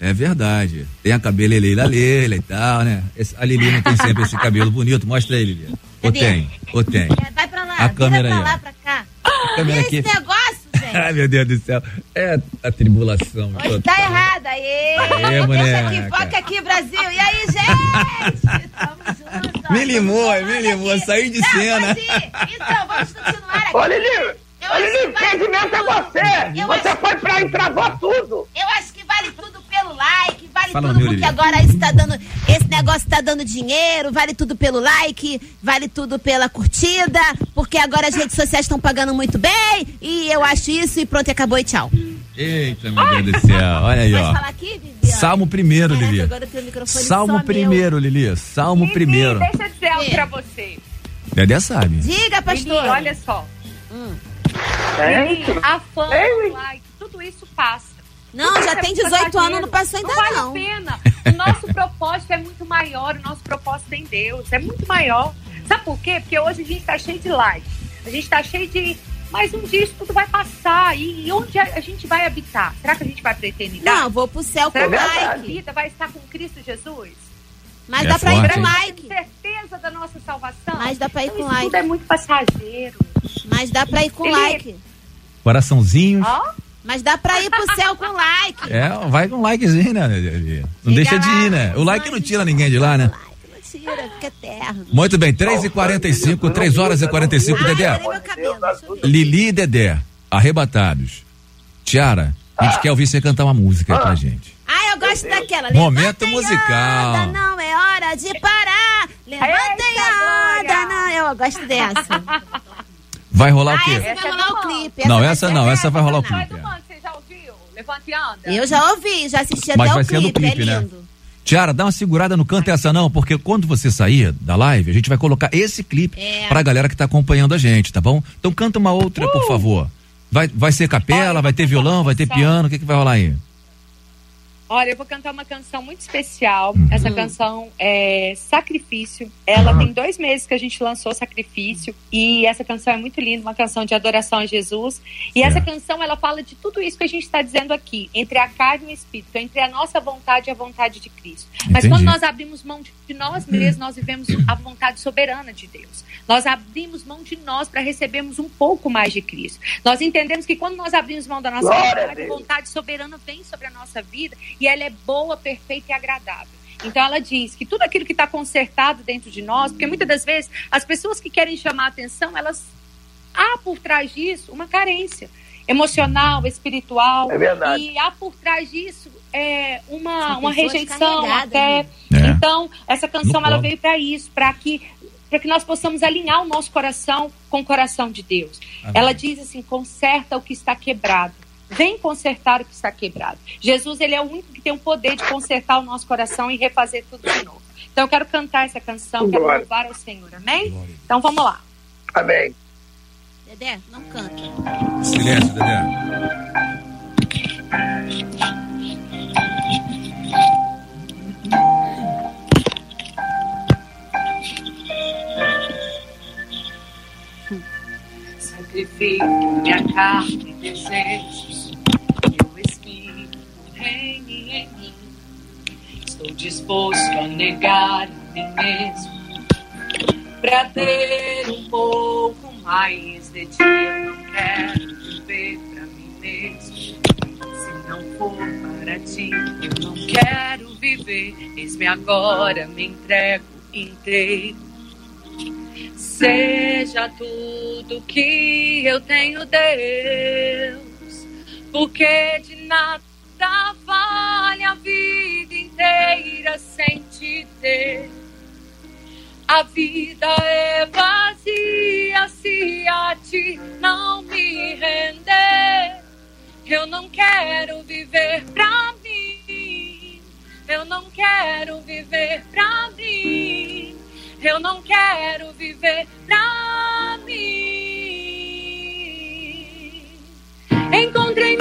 É verdade. Tem a cabelo Leila Leila e tal, né? Esse- a Lili não tem sempre esse cabelo bonito. Mostra aí, Lili. Ou tem, ou tem. é, vai pra lá, A câmera pra aí, lá, ó. pra cá. A câmera Esse aqui. negócio, gente. Ai, meu Deus do céu. É a tribulação. Hoje total. tá errado. Aê, Aê, deixa boneca. aqui, foca aqui, Brasil. E aí, gente? Tamo junto. Me limou, me limou, saí de Não, cena. Então, vamos continuar aqui. Ô, Lili, Eu Lili, que vale impedimento é tudo. você. Eu Você acho- foi pra e travou tudo. Eu acho que vale tudo pelo like, vale Fala tudo meu, porque Lili. agora isso tá dando, esse negócio tá dando dinheiro, vale tudo pelo like, vale tudo pela curtida, porque agora as redes sociais estão pagando muito bem, e eu acho isso e pronto, acabou e tchau. Eita, meu Deus do céu. Olha aí, Pode ó. falar aqui, Viviane? Salmo primeiro, Lili. agora eu tenho o microfone Salmo só primeiro, Lili. Salmo Lili, primeiro. deixa eu dizer algo É. pra você. Dedé sabe. Meu. Diga, Lili, pastor. olha só. É? A fama, Ei. o like, tudo isso passa. Não, já é tem muito 18 anos, não passou ainda vale não. a pena. O nosso propósito é muito maior, o nosso propósito em Deus é muito maior. Sabe por quê? Porque hoje a gente tá cheio de likes, a gente tá cheio de... Mas um dia isso tudo vai passar. E, e onde a, a gente vai habitar? Será que a gente vai pra eternidade? Não, vou pro céu com Será que a vida vai estar com Cristo Jesus? Mas É dá pra ir forte, com hein? like. Certeza da nossa salvação? Mas dá pra ir Então, com isso like. tudo é muito passageiro. Mas dá pra ir com like. Coraçãozinhos. Ó, Mas dá pra ir pro céu com like. É, vai com likezinho, né? Não Chega deixa de lá, ir, né? O like não tira ninguém de lá, né? Like não tira, fica eterno. Muito bem, 3h45, 3 horas e 45, Ai, Dedé. cabelo. Lili e Dedé, arrebatados. Tiara, a gente quer ouvir você cantar uma música aí pra gente. Ah, eu gosto daquela. Momento musical. anda, não é hora de parar. Levanta Eita, anda, Glória. não. Eu gosto dessa. Vai rolar o Ah, quê? essa vai Essa é rolar do o clipe. Não, vai essa não, essa vai rolar o clipe. você já ouviu? Levante e anda. Eu já ouvi, já assisti Mas até vai o ser no clipe, clipe, é né? lindo. Tiara, dá uma segurada no Canta Essa Não, porque quando você sair da live, a gente vai colocar esse clipe É. pra galera que tá acompanhando a gente, tá bom? Então canta uma outra, por favor. Vai, vai ser capela, vai ter cantar violão, vai ter piano, o que, que vai rolar aí? Olha, eu vou cantar uma canção muito especial. Uhum. Essa canção é Sacrifício. Ela tem dois meses que a gente lançou Sacrifício. E essa canção é muito linda, uma canção de adoração a Jesus. E essa Certo. canção, ela fala de tudo isso que a gente está dizendo aqui. Entre a carne e o espírito. Entre a nossa vontade e a vontade de Cristo. Mas Entendi. quando nós abrimos mão de nós mesmos, nós vivemos a vontade soberana de Deus. Nós abrimos mão de nós para recebermos um pouco mais de Cristo. Nós entendemos que quando nós abrimos mão da nossa vontade, a vontade soberana vem sobre a nossa vida e ela é boa, perfeita e agradável. Então ela diz que tudo aquilo que está consertado dentro de nós, porque muitas das vezes as pessoas que querem chamar a atenção, elas há por trás disso uma carência emocional, espiritual. É verdade. E há por trás disso é, uma, uma rejeição até. né? Então, essa canção No ela veio para isso, para que para que nós possamos alinhar o nosso coração com o coração de Deus. Amém. Ela diz assim: conserta o que está quebrado. Vem consertar o que está quebrado. Jesus, ele é o único que tem o poder de consertar o nosso coração e refazer tudo de novo. Então, eu quero cantar essa canção, quero Glória. louvar ao Senhor. Amém? Então, vamos lá. Amém. Dedé, não canta. Silêncio, Dedé. Sacrifico minha carne e desejos, que o Espírito reine em mim. Estou disposto a negar a mim mesmo, para ter um pouco mais de ti. Eu não quero viver para mim mesmo. Se não for para ti, eu não quero viver. Eis-me agora, me entrego inteiro. Seja tudo que eu tenho, Deus, porque de nada sem te ter. A vida é vazia se a ti não me render. Eu não quero viver pra mim. Eu não quero viver pra mim. Eu não quero viver pra mim. Encontrei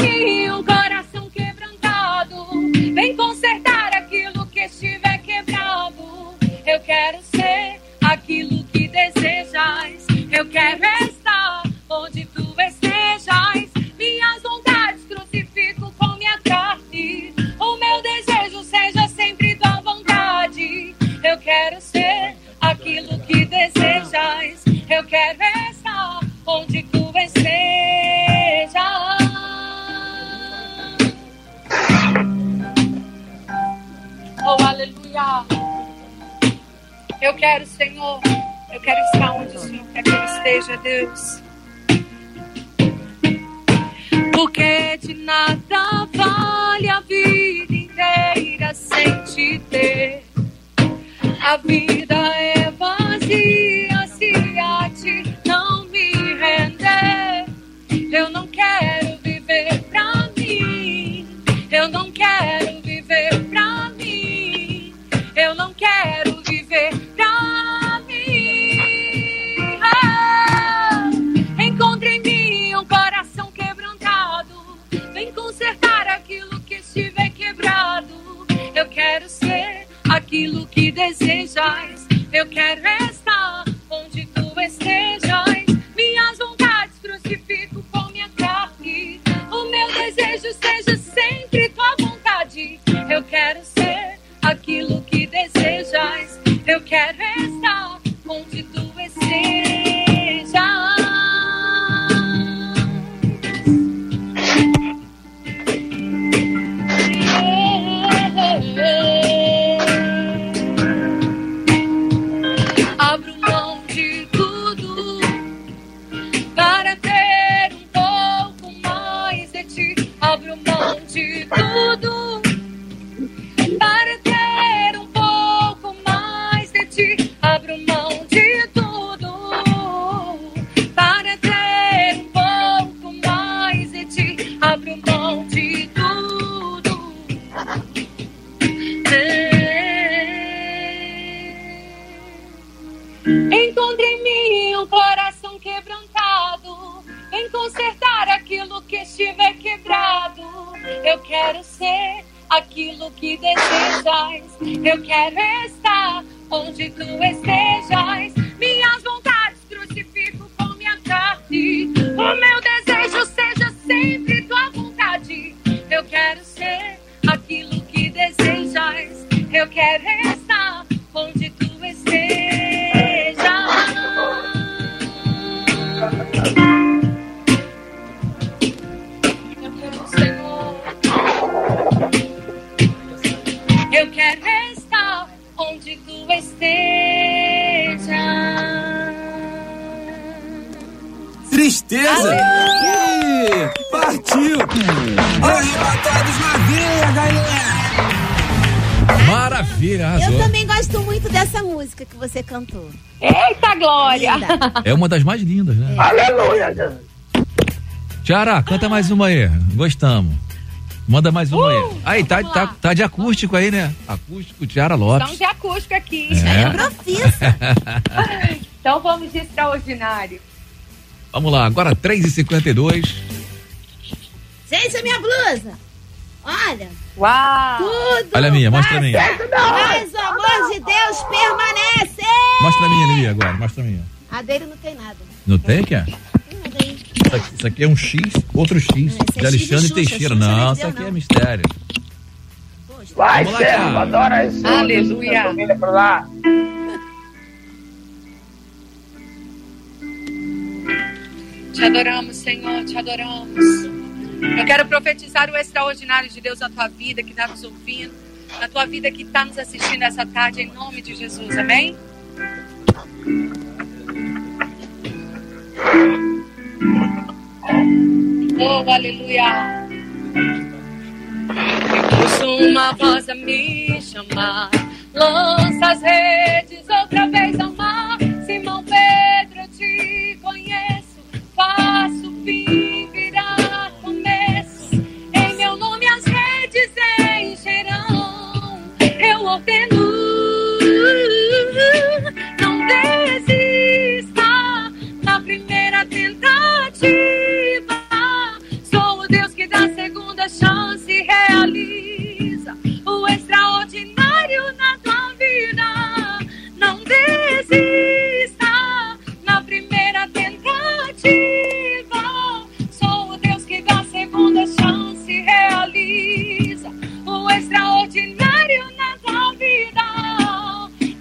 Eu quero ser aquilo que desejas. Eu quero estar onde tu estejas. Minhas vontades crucifico com minha carne. O meu desejo seja sempre tua vontade. Eu quero ser aquilo que desejas. Eu quero estar onde tu Eu quero, Senhor, eu quero estar onde o Senhor quer que eu esteja, Deus. Porque de nada vale a vida inteira sem te ter. A vida é vazia se a ti não me render. Eu não quero aquilo que desejas. Eu quero estar quebrado. Eu quero ser aquilo que desejas. Eu quero estar onde tu estejas. É uma das mais lindas, né? Aleluia, Jesus. Tiara, canta mais uma aí. Gostamos. Manda mais uma aí. Aí, tá, tá, tá de acústico aí, né? Acústico, Tiara Lopes. de acústico aqui. É. Profissa. Então vamos de extraordinário. Vamos lá, agora 3h52. Gente, a minha blusa. Olha, Uau! tudo. Olha a minha, mostra a minha. Mas o amor de Deus permanece. Mostra a minha ali agora, mostra a minha. A dele não tem nada. Não tem, é? Aí. Isso aqui, isso aqui é um X, outro X. Esse é de X Alexandre de Xuxa, Teixeira. Xuxa não Não, é isso aqui é não. mistério. Poxa. Vai, Thiago. adora isso. Aleluia. Família pra lá. Te adoramos, Senhor, te adoramos. Eu quero profetizar o extraordinário de Deus na tua vida que está nos ouvindo, na tua vida que está nos assistindo essa tarde, em nome de Jesus, amém? Oh, aleluia. Ouço uma voz a me chamar. Lança as redes outra vez ao mar. Simão Pedro, eu te conheço. Faço fim precisa na primeira tentativa. Sou o Deus que dá segunda chance realiza o extraordinário na tua vida,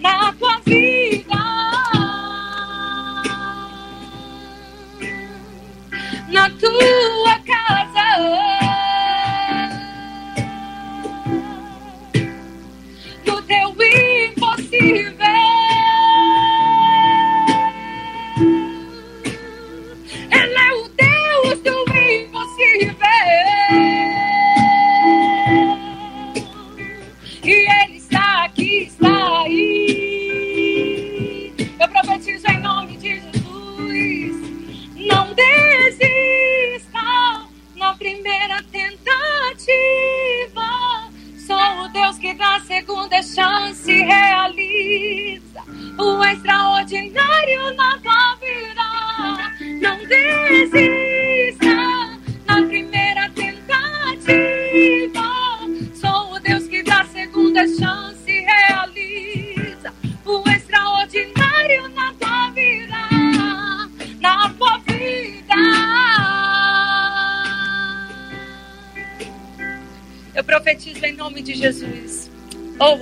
na tua vida, na tua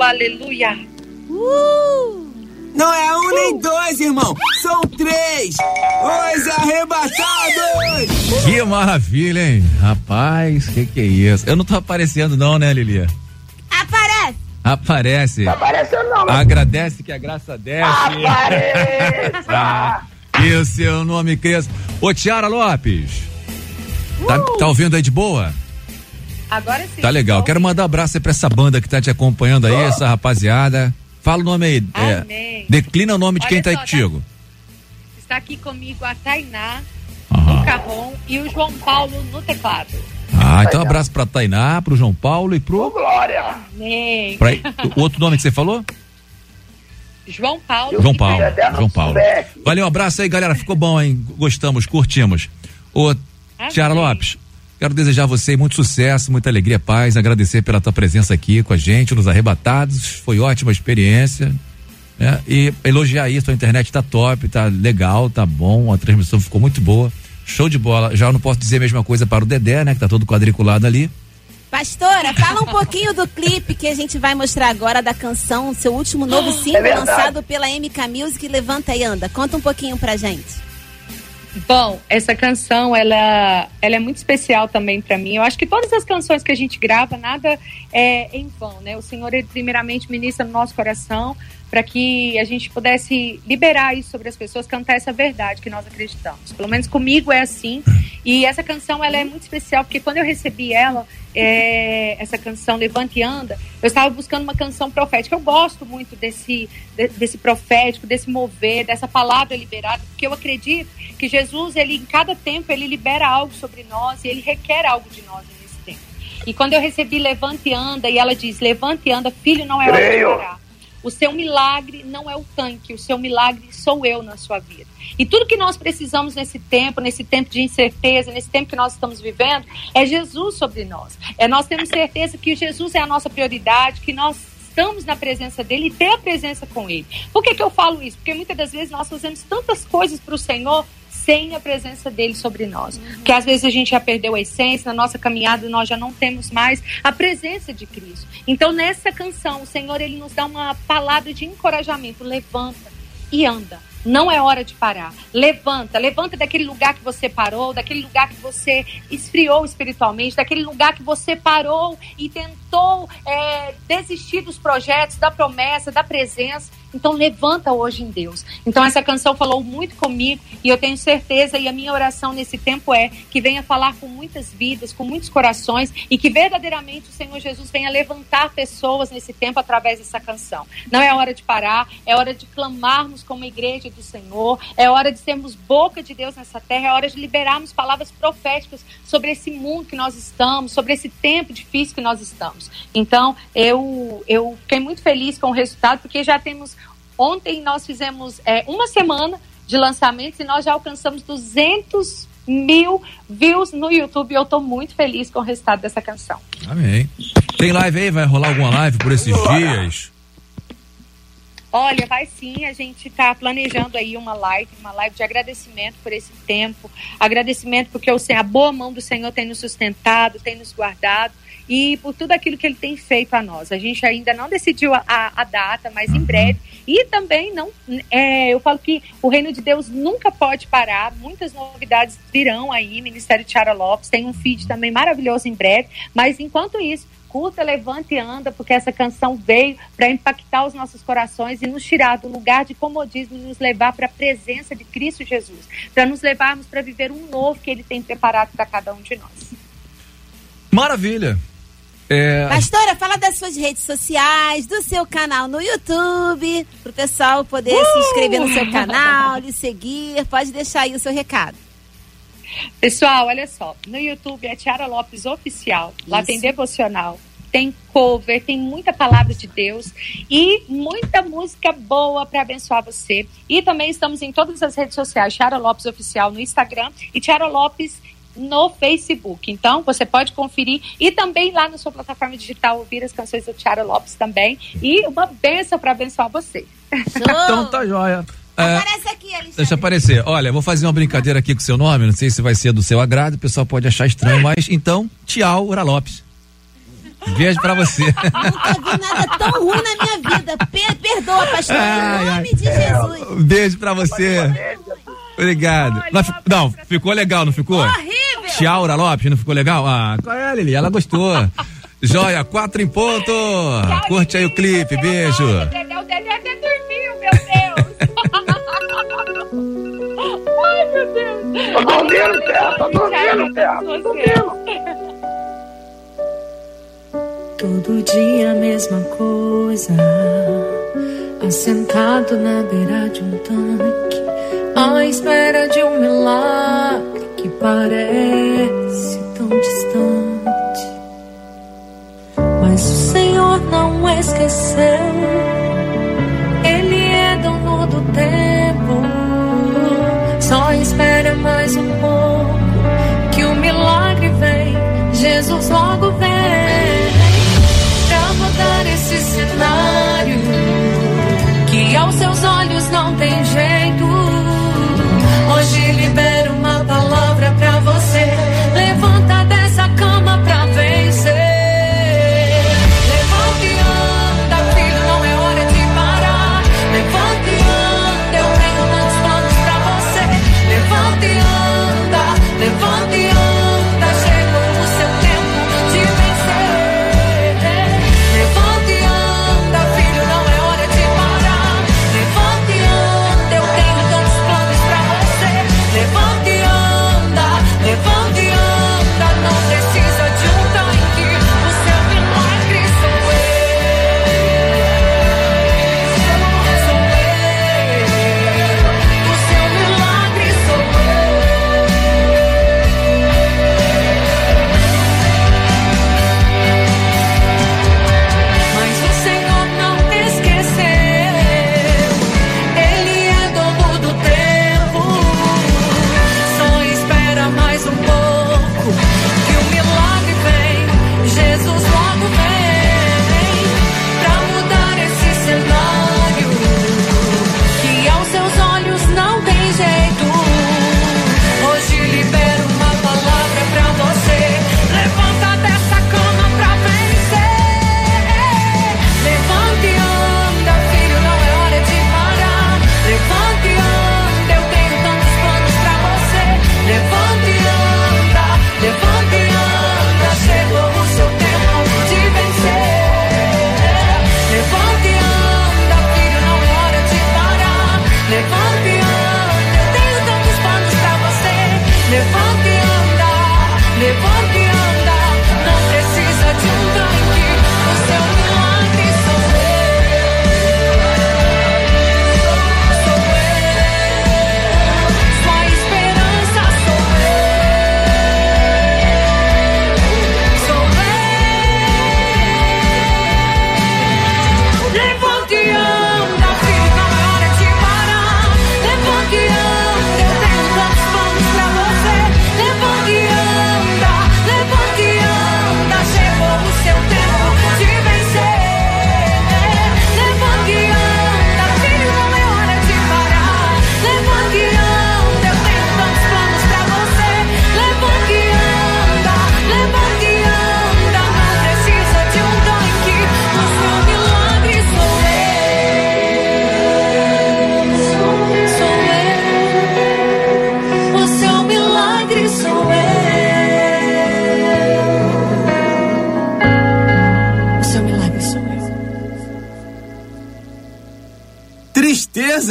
aleluia. Uh! Não é um nem dois, irmão. São três. Os arrebatados. Que maravilha, hein? Rapaz, que que é isso? Eu não tô aparecendo não, né, Lilia? Aparece! Aparece. Não apareceu não, mas Agradece que a graça desce. apareça! Ah, e o seu nome cresça. Ô, Tiara Lopes. Tá, tá ouvindo aí de boa? Agora sim. Tá legal. Quero mandar um abraço aí pra essa banda que tá te acompanhando aí, essa rapaziada. Fala o nome aí. é, Amém. declina o nome de Olha quem tá aí contigo. Está aqui comigo a Tainá, Aham. o Carrom e o João Paulo no teclado. Ah, então um abraço pra Tainá, pro João Paulo e pro. Glória! Amém. Pra, o outro nome que você falou? João Paulo. João Paulo. João Paulo. Valeu, um abraço aí, galera. Ficou bom, hein? Gostamos, curtimos. Ô. Tiara Lopes, quero desejar a você muito sucesso, muita alegria, paz, agradecer pela tua presença aqui com a gente, nos arrebatados. Foi ótima experiência. Né? E elogiar isso, a internet tá top, tá legal, tá bom, a transmissão ficou muito boa. Show de bola. Já não posso dizer a mesma coisa para o Dedé, né? Que tá todo quadriculado ali. Pastora, fala um pouquinho do clipe que a gente vai mostrar agora da canção, seu último novo single verdade. lançado pela MK Music, Levanta e Anda. Conta um pouquinho pra gente. Bom, essa canção, ela, ela é muito especial também para mim. Eu acho que todas as canções que a gente grava, nada é em vão, né? O Senhor, ele primeiramente ministra no nosso coração para que a gente pudesse liberar isso sobre as pessoas, cantar essa verdade que nós acreditamos. Pelo menos comigo é assim. E essa canção, ela é muito especial, porque quando eu recebi ela, é, essa canção Levante e Anda, eu estava buscando uma canção profética. Eu gosto muito desse, de- desse profético, desse mover, dessa palavra liberada, porque eu acredito que Jesus, ele em cada tempo, ele libera algo sobre nós e ele requer algo de nós nesse tempo. E quando eu recebi Levante e Anda, e ela diz: Levante e anda, filho, não é hora de. O seu milagre não é o tanque, o seu milagre sou eu na sua vida. E tudo que nós precisamos nesse tempo, nesse tempo de incerteza, nesse tempo que nós estamos vivendo, é Jesus sobre nós. É nós temos certeza que Jesus é a nossa prioridade, que nós estamos na presença dele e ter a presença com ele. Por que, que eu falo isso? Porque muitas das vezes nós fazemos tantas coisas para o Senhor sem a presença dele sobre nós. Porque às vezes a gente já perdeu a essência, na nossa caminhada nós já não temos mais a presença de Cristo. Então nessa canção, o Senhor ele nos dá uma palavra de encorajamento, levanta e anda. Não é hora de parar. Levanta, levanta daquele lugar que você parou, daquele lugar que você esfriou espiritualmente, daquele lugar que você parou e tentou é, desistir dos projetos, da promessa, da presença. Então levanta hoje em Deus. Então essa canção falou muito comigo e eu tenho certeza e a minha oração nesse tempo é que venha falar com muitas vidas, com muitos corações e que verdadeiramente o Senhor Jesus venha levantar pessoas nesse tempo através dessa canção. Não é hora de parar, é hora de clamarmos como igreja do Senhor, é hora de sermos boca de Deus nessa terra, é hora de liberarmos palavras proféticas sobre esse mundo que nós estamos, sobre esse tempo difícil que nós estamos. Então, eu, eu fiquei muito feliz com o resultado, porque já temos. Ontem nós fizemos é, uma semana de lançamentos e nós já alcançamos 200 mil views no YouTube. E eu estou muito feliz com o resultado dessa canção. Amém. Tem live aí? Vai rolar alguma live por esses dias? Olha, vai sim, a gente está planejando aí uma live, uma live de agradecimento por esse tempo, agradecimento porque a boa mão do Senhor tem nos sustentado, tem nos guardado e por tudo aquilo que Ele tem feito a nós. A gente ainda não decidiu a, a- data, mas em breve. E também não, é, eu falo que o reino de Deus nunca pode parar, muitas novidades virão aí, Ministério Tiara Lopes, tem um feed também maravilhoso em breve, mas enquanto isso, curta, levanta e anda, porque essa canção veio para impactar os nossos corações e nos tirar do lugar de comodismo e nos levar para a presença de Cristo Jesus, para nos levarmos para viver um novo que Ele tem preparado para cada um de nós. Maravilha. É, Pastora, fala das suas redes sociais, do seu canal no YouTube, pro pessoal poder se inscrever no seu canal, lhe seguir. Pode deixar aí o seu recado. Pessoal, olha só, no YouTube é Tiara Lopes Oficial, lá Isso. tem devocional, tem cover, tem muita palavra de Deus e muita música boa para abençoar você. E também estamos em todas as redes sociais, Tiara Lopes Oficial no Instagram e Tiara Lopes no Facebook. Então, você pode conferir e também lá na sua plataforma digital ouvir as canções do Tiara Lopes também. E uma benção para abençoar você. Então tá joia. É, Aparece aqui, Alexandre. Deixa aparecer. Olha, vou fazer uma brincadeira aqui com o seu nome, não sei se vai ser do seu agrado, o pessoal pode achar estranho, mas então, tchau, Ura Lopes. Beijo pra você. Nunca vi nada tão ruim na minha vida. Per- perdoa, pastor. Ai, em ai. nome de Jesus. Beijo pra você. Obrigado. Não, fi- Não, ficou legal, não ficou? Horrível. Tchau, Ura Lopes, não ficou legal? Ah, qual é, Lili? Ela gostou. Joia, quatro em ponto. Curte aí o clipe, beijo. O Dedé até dormiu, meu Deus. Ai, meu Deus. Tô dormindo, Terra, tô dormindo, Terra, tô dormindo. Todo dia a mesma coisa. Assentado na beira de um tanque, à espera de um milagre que parece tão distante. Mas o Senhor não esqueceu,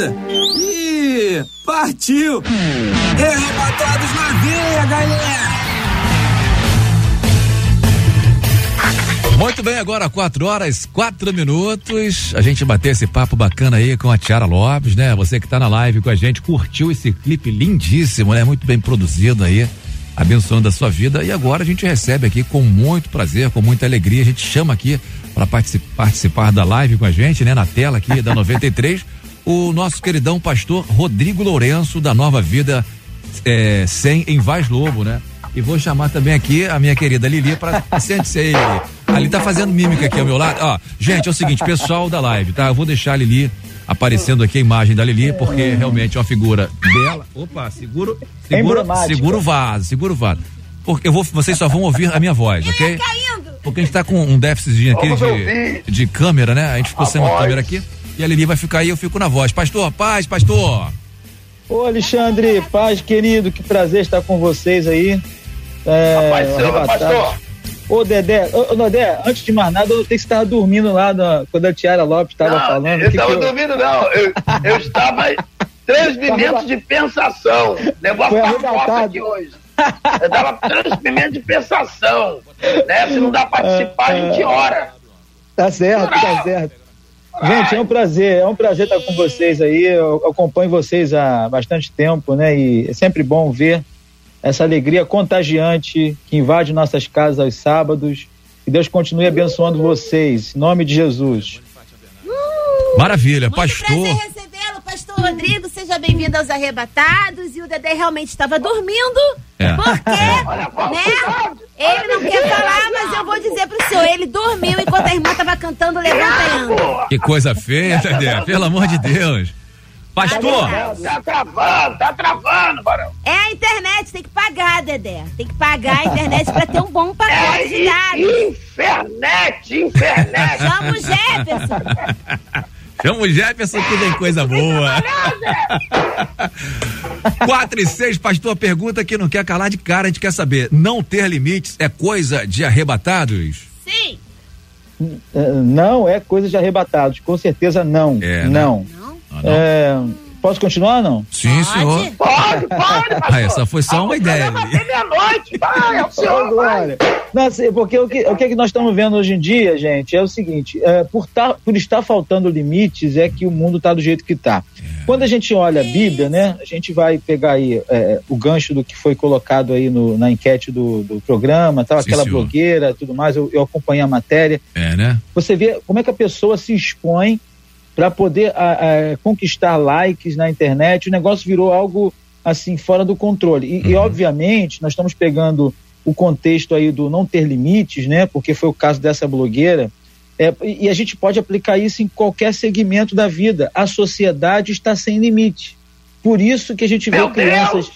Ih, partiu! Arrebatados na veia, galera! Muito bem, agora quatro horas, quatro minutos. A gente bateu esse papo bacana aí com a Tiara Lopes, né? Você que tá na live com a gente, curtiu esse clipe lindíssimo, né? Muito bem produzido aí. abençoando a sua vida. E agora a gente recebe aqui com muito prazer, com muita alegria. A gente chama aqui para participar da live com a gente, né? Na tela aqui da 93, o nosso queridão pastor Rodrigo Lourenço, da Nova Vida é, 100 em Vaz Lobo, né? E vou chamar também aqui a minha querida Lili para sente-se aí, Lili. Ali tá fazendo mímica aqui ao meu lado. Ó, gente, é o seguinte, pessoal da live, tá? Eu vou deixar a Lili aparecendo aqui a imagem da Lili, porque realmente é uma figura bela. Opa, seguro, Emblemática. segura o vaso, segura o vaso. Porque eu vou, vocês só vão ouvir a minha voz, ok? Porque a gente tá com um déficitzinho aqui de, de câmera, né? A gente ficou A sem uma câmera aqui. E a Lili vai ficar aí, eu fico na voz. Pastor, paz, pastor. Ô Alexandre, paz querido, que prazer estar com vocês aí. É, Rapaz, pastor. Ô Dedé, ô, ô Dedé, antes de mais nada, eu tenho que estar dormindo lá na- quando a Tiara Lopes estava falando. eu estava eu- dormindo, não. Eu, eu estava transmimento de pensação. O negócio Foi tá forte arrebatado. aqui hoje. Eu estava transmimento de pensação. Né? Se não dá pra participar, a gente ora. Tá certo, tá certo. Gente, é um prazer, é um prazer estar com vocês aí. Eu acompanho vocês há bastante tempo, né? E é sempre bom ver essa alegria contagiante que invade nossas casas aos sábados. Que Deus continue abençoando vocês. Em nome de Jesus. Maravilha, Muito pastor. Pastor Rodrigo. Seja bem-vindo aos Arrebatados. E o Dedé realmente estava dormindo. É. Porque, né? Ele não quer falar, mas eu vou dizer pro senhor. Ele dormiu enquanto a irmã estava cantando Levanta e Anda. Que coisa feia, Dedé. Pelo amor de Deus. Pastor, Tá travando, tá travando, Barão. É a internet, tem que pagar, Dedé. Tem que pagar a internet pra ter um bom pacote É, de dados. Infernet, infernet. Chama o Jefferson. chama o Jefferson que vem coisa boa. Quatro e seis, pastor, pergunta que não quer calar de cara, a gente quer saber. Não ter limites é coisa de arrebatados? Sim. É, Não é coisa de arrebatados, com certeza não. É, né? não. Ah, não? É, posso continuar ou não? Sim, senhor. Pode, pode, pastor. Ah, essa foi só uma ideia. Vai meia-noite, vai, é o senhor, vai. Glória. Não, assim, porque o que, o que é que nós estamos vendo hoje em dia, gente, é o seguinte: é, por, tá, por estar faltando limites, é que o mundo está do jeito que está. Quando a gente olha a Bíblia, né, a gente vai pegar aí é, o gancho do que foi colocado aí no- na enquete do, do programa, tal, Sim, aquela senhor. blogueira, tudo mais. Eu, eu acompanhei a matéria. É, né? Você vê como é que a pessoa se expõe para poder a- a, conquistar likes na internet. O negócio virou algo assim fora do controle. E, e, obviamente nós estamos pegando o contexto aí do não ter limites, né? Porque foi o caso dessa blogueira. É, e a gente pode aplicar isso em qualquer segmento da vida. A sociedade está sem limite. Por isso que a gente vê Meu crianças, Deus!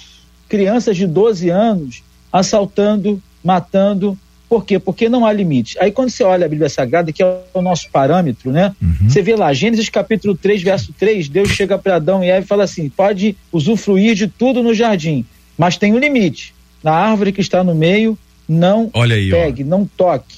crianças de 12 anos assaltando, matando. Por quê? Porque não há limite. Aí quando você olha a Bíblia Sagrada, que é o nosso parâmetro, né? Você vê lá, Gênesis capítulo 3, verso 3, Deus chega para Adão e Eva e fala assim: pode usufruir de tudo no jardim, mas tem um limite. Na árvore que está no meio, não Olha aí, ó. pegue, não toque.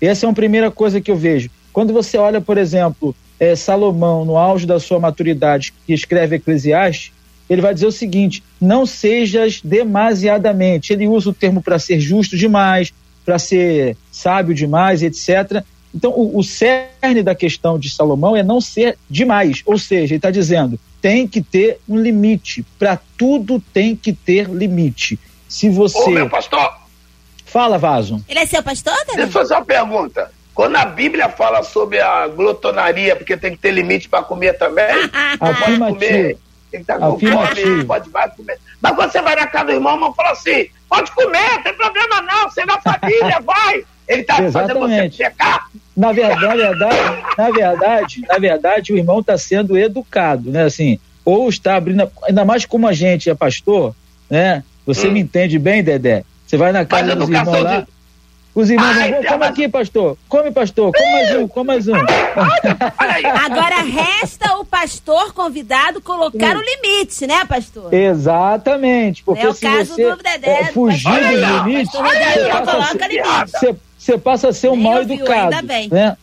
Essa é uma primeira coisa que eu vejo. Quando você olha, por exemplo, eh, Salomão, no auge da sua maturidade, que escreve Eclesiastes, ele vai dizer o seguinte: não sejas demasiadamente. Ele usa o termo para ser justo demais, para ser sábio demais, etc. Então, o, o cerne da questão de Salomão é não ser demais. Ou seja, ele está dizendo: tem que ter um limite. Para tudo tem que ter limite. Se Ô, você. meu pastor, Fala, Vaso. Ele é seu pastor, deixa eu fazer uma pergunta. Quando a Bíblia fala sobre a glutonaria, porque tem que ter limite para comer também, pode Afirmativo. comer. Tem que estar com Afirmativo. fome, pode vai comer. Mas quando você vai na casa do irmão, o irmão fala assim: pode comer, não tem problema não, você é da família, vai. Ele tá fazendo você pecar. Na verdade, na verdade, na verdade, na verdade, o irmão está sendo educado, né? Assim, ou está abrindo, ainda mais como a gente é pastor, né? Você Hum. me entende bem, Dedé? Você vai na Mas casa dos irmãos lá. de- Os irmãos Ai, vão, come mas- aqui, pastor. Come, pastor. Come mais um, come mais um. Agora resta o pastor convidado colocar o limite, né, pastor? Exatamente. Porque É o se caso você do Dedé, é, do fugir ser- limite. você, você passa a ser um mal educado. ainda bem. Né?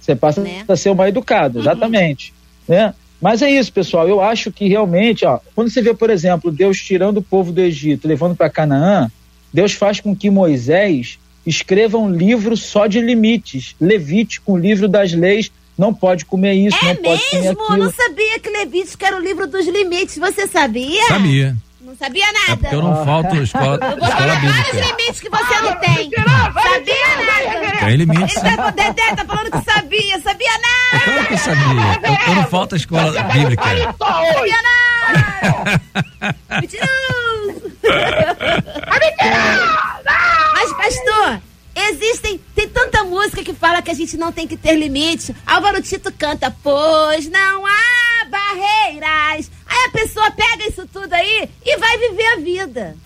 Você passa Né? a ser um mal educado, exatamente. Né? Mas é isso, pessoal. Eu acho que realmente, ó, quando você vê, por exemplo, Deus tirando o povo do Egito, levando para Canaã, Deus faz com que Moisés escreva um livro só de limites. Levítico, um livro das leis. Não pode comer isso, É não pode comer mesmo? Eu aquilo. não sabia que Levítico era o livro dos limites. Você sabia? Sabia. Não sabia É nada. porque eu não falto escola, Eu vou escola falar vários limites que você não tem. Sabia nada. Tem limites. Ele tá com o Dedé, tá falando que sabia. Sabia nada. Claro que eu sabia. Eu, eu não falto a escola bíblica. Sabia nada. Mentiroso. Mas, pastor, existem. Tem tanta música que fala que a gente não tem que ter limite. Álvaro Tito canta, pois não há barreiras. Aí a pessoa pega isso tudo aí e vai viver a vida.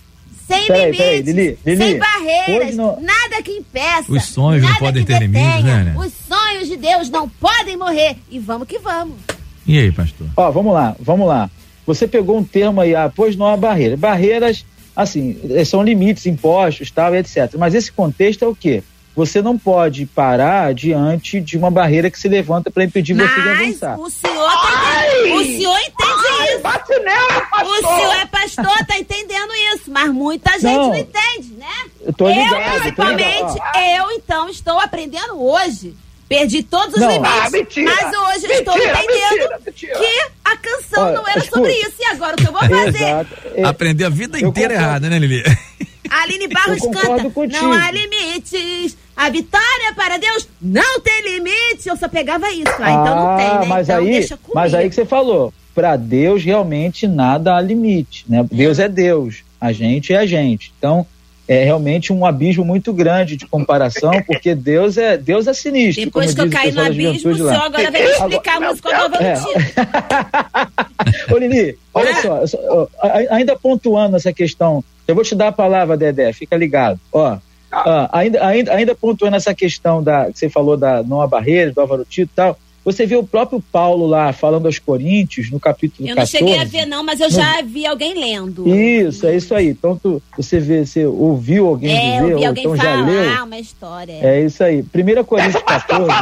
Sem Peraí, limites, peraí, Lili, Lili, sem barreiras, não- nada que impeça. Os sonhos não podem que ter limites, né, né? Os sonhos de Deus não podem morrer. E vamos que vamos. E aí, pastor? Ó, vamos lá, vamos lá. Você pegou um termo aí, ah, pois não há barreira. Barreiras, assim, eh, são limites impostos, tal, e etc. Mas esse contexto é o quê? Você não pode parar diante de uma barreira que se levanta para impedir você de Mas avançar. o senhor tá entendendo. O senhor entende isso. Bate nela, pastor. O senhor é pastor, tá entendendo isso, mas muita gente Não. não, entende, né? Eu tô ligado, eu tô principalmente, ligado. eu então estou aprendendo hoje. Perdi todos os Não. limites, Ah, mentira. mas hoje eu estou Mentira, entendendo mentira, mentira. que a canção Olha, não era escuta. sobre isso. E agora o que eu vou fazer? Exato. É, Aprender a vida eu inteira concordo. errada, né, Lili? A Aline Barros canta. contigo. Não há limites. A vitória para Deus não tem limite. Eu só pegava isso. Ah, então não tem, né? Mas então aí, deixa comigo. mas aí que você falou, para Deus realmente nada há limite, né? Deus é Deus, a gente é a gente. Então é realmente um abismo muito grande de comparação, porque Deus é Deus é sinistro. Depois que como eu caí no abismo, o senhor lá. agora vai me explicar a música do Álvaro É. Ô Lili, olha Ah. só, só, ó, ainda pontuando essa questão, eu vou te dar a palavra, Dedé, fica ligado. Ó, ó, ainda, ainda, ainda pontuando essa questão da que você falou da não há barreira, do Álvaro Tito e tal, você vê o próprio Paulo lá falando aos Coríntios, no capítulo Eu não 14. cheguei a ver, não, mas eu já vi alguém lendo. Isso, é isso aí. Então tu, você vê, você ouviu alguém É, dizer, ou alguém então já falar leu. uma história. É isso aí. 1 Coríntios 14.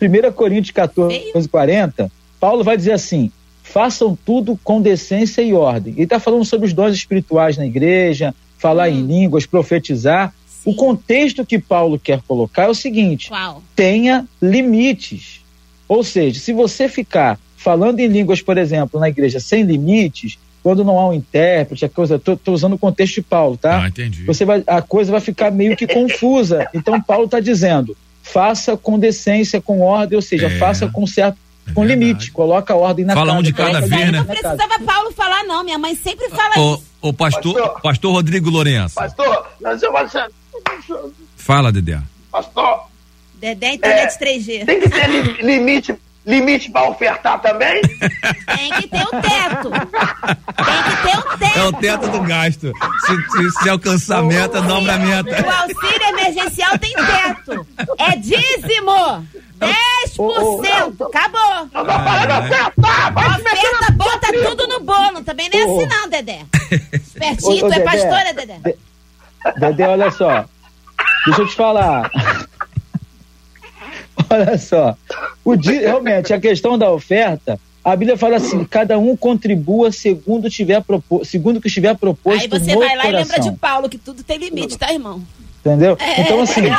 1 Coríntios 14, 40, Paulo vai dizer assim: façam tudo com decência e ordem. Ele está falando sobre os dons espirituais na igreja, falar em línguas, profetizar. O contexto que Paulo quer colocar é o seguinte: Qual? tenha limites. Ou seja, se você ficar falando em línguas, por exemplo, na igreja sem limites, quando não há um intérprete, a coisa, tô, tô usando o contexto de Paulo, tá? Ah, entendi. Você vai, a coisa vai ficar meio que confusa. Então Paulo está dizendo: faça com decência, com ordem, ou seja, É. faça com certo, É com verdade. limite, coloca a ordem na Fala casa. um de cada vez, não né? na casa. precisava Paulo falar, não. Minha mãe sempre fala Ô, isso. ô pastor, Pastor. pastor Rodrigo Lourenço. Pastor, nós vamos. Fala, Dedé. Pastor, Dedé internet É. 3G. tem que ter li- limite, limite para ofertar também? Tem que ter um teto. Tem que ter um teto. É o teto do gasto. Se, se, se alcançar a meta, dobra a O meta. auxílio emergencial tem teto. É dízimo. 10%. Acabou. Não tô falando ofertar, Oferta, bota tudo no bolo. Também não é assim, não, Dedé. Espertinho, tu é pastora, Dedé? De- Dedé, olha só. Deixa eu te falar. olha só. O di- realmente, a questão da oferta, a Bíblia fala assim: cada um contribua segundo, tiver propo, segundo que estiver proposto Aí você vai lá e coração. lembra de Paulo, que tudo tem limite, tá, irmão? Entendeu? Então, assim.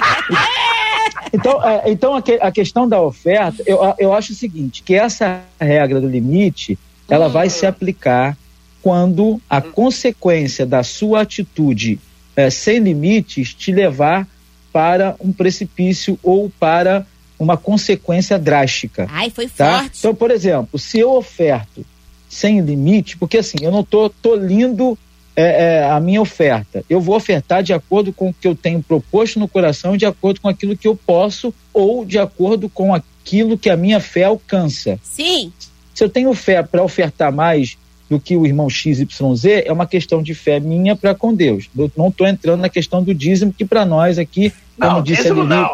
Então, é, então a, que- a questão da oferta, eu, eu acho o seguinte: que essa regra do limite, ela vai se aplicar quando a consequência da sua atitude é, sem limites te levar para um precipício ou para uma consequência drástica. Ai, foi Tá? forte. Então, por exemplo, se eu oferto sem limite, porque assim, eu não estou tolindo é, é, a minha oferta. Eu vou ofertar de acordo com o que eu tenho proposto no coração, de acordo com aquilo que eu posso ou de acordo com aquilo que a minha fé alcança. Sim. Se eu tenho fé para ofertar mais do que o irmão XYZ, é uma questão de fé minha para com Deus. Eu não estou entrando na questão do dízimo, que para nós aqui, como Não, disse a Lili,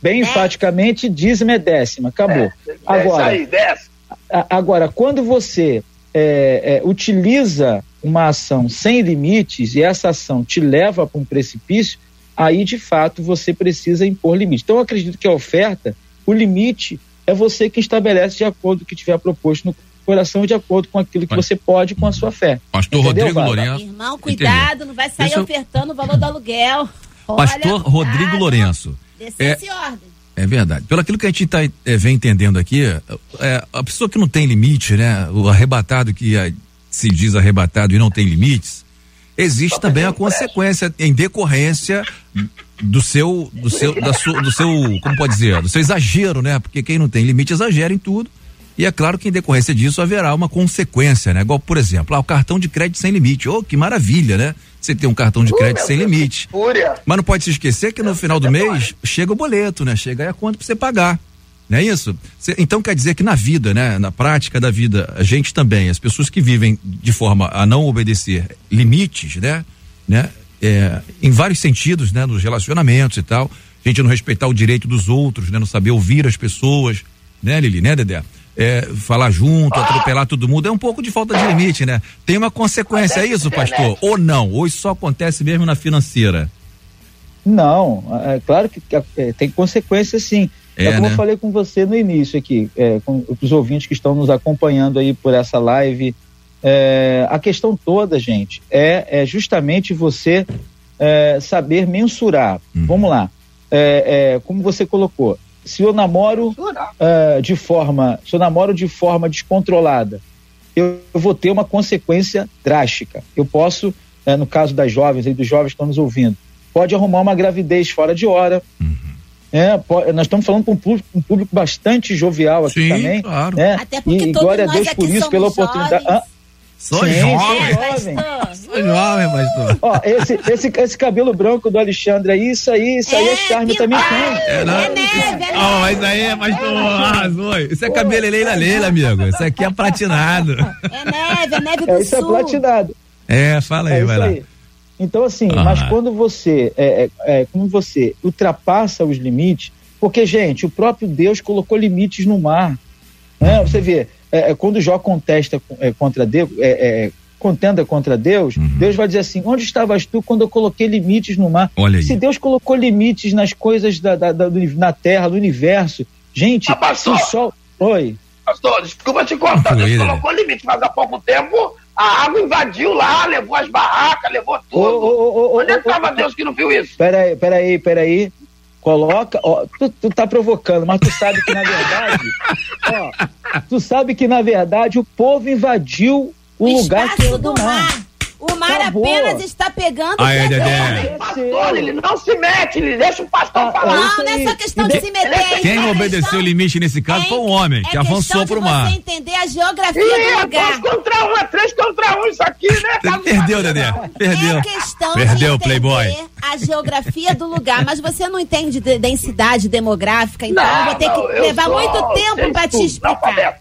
bem enfaticamente, dízimo é décima. Acabou. Agora, Desce aí, desce. a- Agora, quando você é, é, utiliza uma ação sem limites e essa ação te leva para um precipício, aí de fato você precisa impor limite. Então, eu acredito que a oferta, o limite é você que estabelece de acordo com o que tiver proposto no coração, de acordo com aquilo que Mas- você pode com a sua fé. Pastor Entendeu, Rodrigo? Lourenço. Irmão, cuidado, não vai sair Deixa eu- ofertando o valor do aluguel. Olha, Pastor Rodrigo cuidado. Lourenço. E ordem. É verdade. Pelo aquilo que a gente tá, eh, vem entendendo aqui, é, a pessoa que não tem limite, né? O arrebatado que, eh, se diz arrebatado e não tem limites, existe também a consequência em decorrência do seu, do seu, da sua, do seu, como pode dizer, do seu exagero, né? Porque quem não tem limite exagera em tudo. E é claro que em decorrência disso haverá uma consequência, né? Igual, por exemplo, ah, o cartão de crédito sem limite. Oh, que maravilha, né? Você tem um cartão de crédito sem limite. Mas não pode se esquecer que no final do mês chega o boleto, né? Chega aí a conta pra você pagar. Não é isso? Cê- então quer dizer que na vida, né? Na prática da vida, a gente também, as pessoas que vivem de forma a não obedecer limites, né? né? É, em vários sentidos, né? Nos relacionamentos e tal. A gente não respeitar o direito dos outros, né? Não saber ouvir as pessoas, né, Lili, né, Dedé? É, falar junto, atropelar todo mundo, é um pouco de falta de limite, né? Tem uma consequência, é isso, pastor? Ou não? Ou isso só acontece mesmo na financeira? Não, é claro que é, tem consequências sim. É, É, como né? eu falei com você no início aqui, é, com os ouvintes que estão nos acompanhando aí por essa live. é, a questão toda, gente, é, é justamente você é, saber mensurar. Uhum. Vamos lá. É, é, como você colocou, se eu namoro é, de forma, se eu namoro de forma descontrolada, eu, eu vou ter uma consequência drástica. Eu posso, é, no caso das jovens e dos jovens que estão nos ouvindo, pode arrumar uma gravidez fora de hora. É, po- nós estamos falando com um público, um público bastante jovial aqui Sim, também. claro. né? Até porque e todos glória a Deus aqui por isso, pela oportunidade. Ah, Sou sim, jovem. sou jovem. Sou jovem, pastor. Ó, esse, esse, esse cabelo branco do Alexandre aí, isso aí, isso aí é charme também tem. É, não? É neve, é Ó, mas aí, pastor, arrasou. Isso é cabeleireira leila, amigo. Isso aqui é platinado. É neve, é neve do É, isso é sul. platinado. É, fala aí, É vai lá. aí. Então, assim, Ah. mas quando você, é, é, é, como você ultrapassa os limites, porque, gente, o próprio Deus colocou limites no mar. Né? Você vê, é, é, quando Jó contesta é, contra Deus, é, é, contenda contra Deus, Uhum. Deus vai dizer assim: onde estavas tu quando eu coloquei limites no mar? Olha aí. Se Deus colocou limites nas coisas da, da- da- na terra, no universo, gente, Ah, pastor. o sol. Oi. Pastor, desculpa te cortar, Deus né? colocou limite, mas há pouco tempo a água invadiu lá, levou as barracas, levou tudo. ô, ô, ô, Onde é estava Deus que não viu isso? Peraí, peraí, peraí. Coloca, ó, tu, tu tá provocando, mas tu sabe que na verdade, ó, tu sabe que na verdade o povo invadiu o O lugar que é do do mar. mar. O mar Acabou. apenas está pegando Ah, é, o terreno. Dedé. Pastor, ele não se mete, ele deixa o pastor Ah, falar. é Não, não é só questão E de de- se meter. Quem é obedeceu questão- o limite nesse caso foi um homem, é que avançou pro mar. você entender a geografia Ih, do é lugar. dois contra um, é três contra um isso aqui, né? Você perdeu, Dedé. Perdeu. É questão Perdeu, de entender Playboy. a geografia do lugar, mas você não entende de densidade demográfica, então eu vou ter não, que levar muito tempo para te explicar.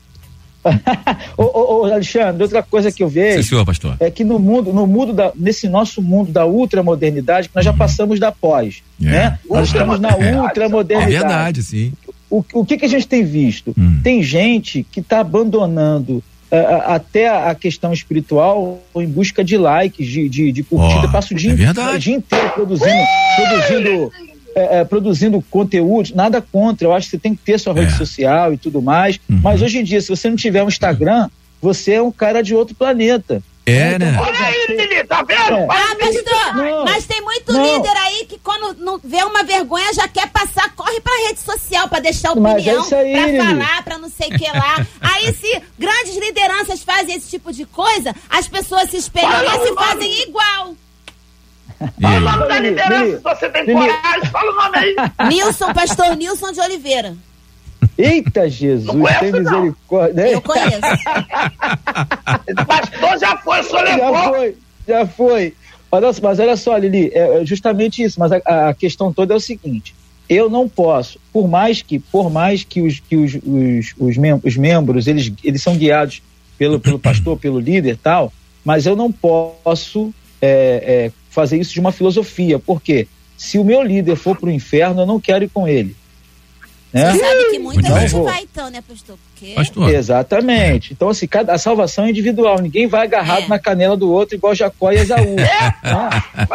ô, ô, ô, Alexandre, outra coisa que eu Sim, vejo senhor, pastor. é que no mundo, no mundo da, nesse nosso mundo da ultramodernidade, que nós já passamos da pós, É. né? Nós estamos na É. É ultramodernidade. verdade, sim. o, o que, que a gente tem visto? Hum. Tem gente que está abandonando ah, até a questão espiritual em busca de likes, de, de, de curtida. Ó, Passa o dia, é verdade. o dia inteiro produzindo, produzindo, é, é, produzindo conteúdo. Nada contra. Eu acho que você tem que ter sua rede É. social e tudo mais. Uhum. Mas hoje em dia, se você não tiver um Instagram, você é um cara de outro planeta. É, né? Olha aí, Lili, tá vendo? É. Ah, pastor, Não. mas tem muito Não. líder aí que quando não vê uma vergonha já quer passar, corre pra rede social pra deixar Mas opinião, é isso aí, pra Lili. falar, pra não sei o que lá. Aí se grandes lideranças fazem esse tipo de coisa, as pessoas se espelham e nome. fazem igual. Fala o nome da liderança, você tem coragem, fala o nome aí. Nilson, pastor Nilson de Oliveira. Eita Jesus, Não conhece, tem misericórdia. né? Eu conheço. Pastor já foi, só Já levou. foi, já foi. Olha, só- mas olha só, Lili, é é justamente isso. Mas a, a questão toda é o seguinte: eu não posso, por mais que, por mais que os, que os, os, os, mem- os membros eles, eles são guiados pelo, pelo pastor, pelo líder, e tal, mas eu não posso é, é, fazer isso de uma filosofia, porque se o meu líder for para o inferno, eu não quero ir com ele. Né? Você sabe que muita Muito gente bem. vai então, né, pastor? Porque Pastor. Exatamente. Então, assim, cada, a salvação é individual. Ninguém vai agarrado É. na canela do outro igual Jacó e Esaú. né?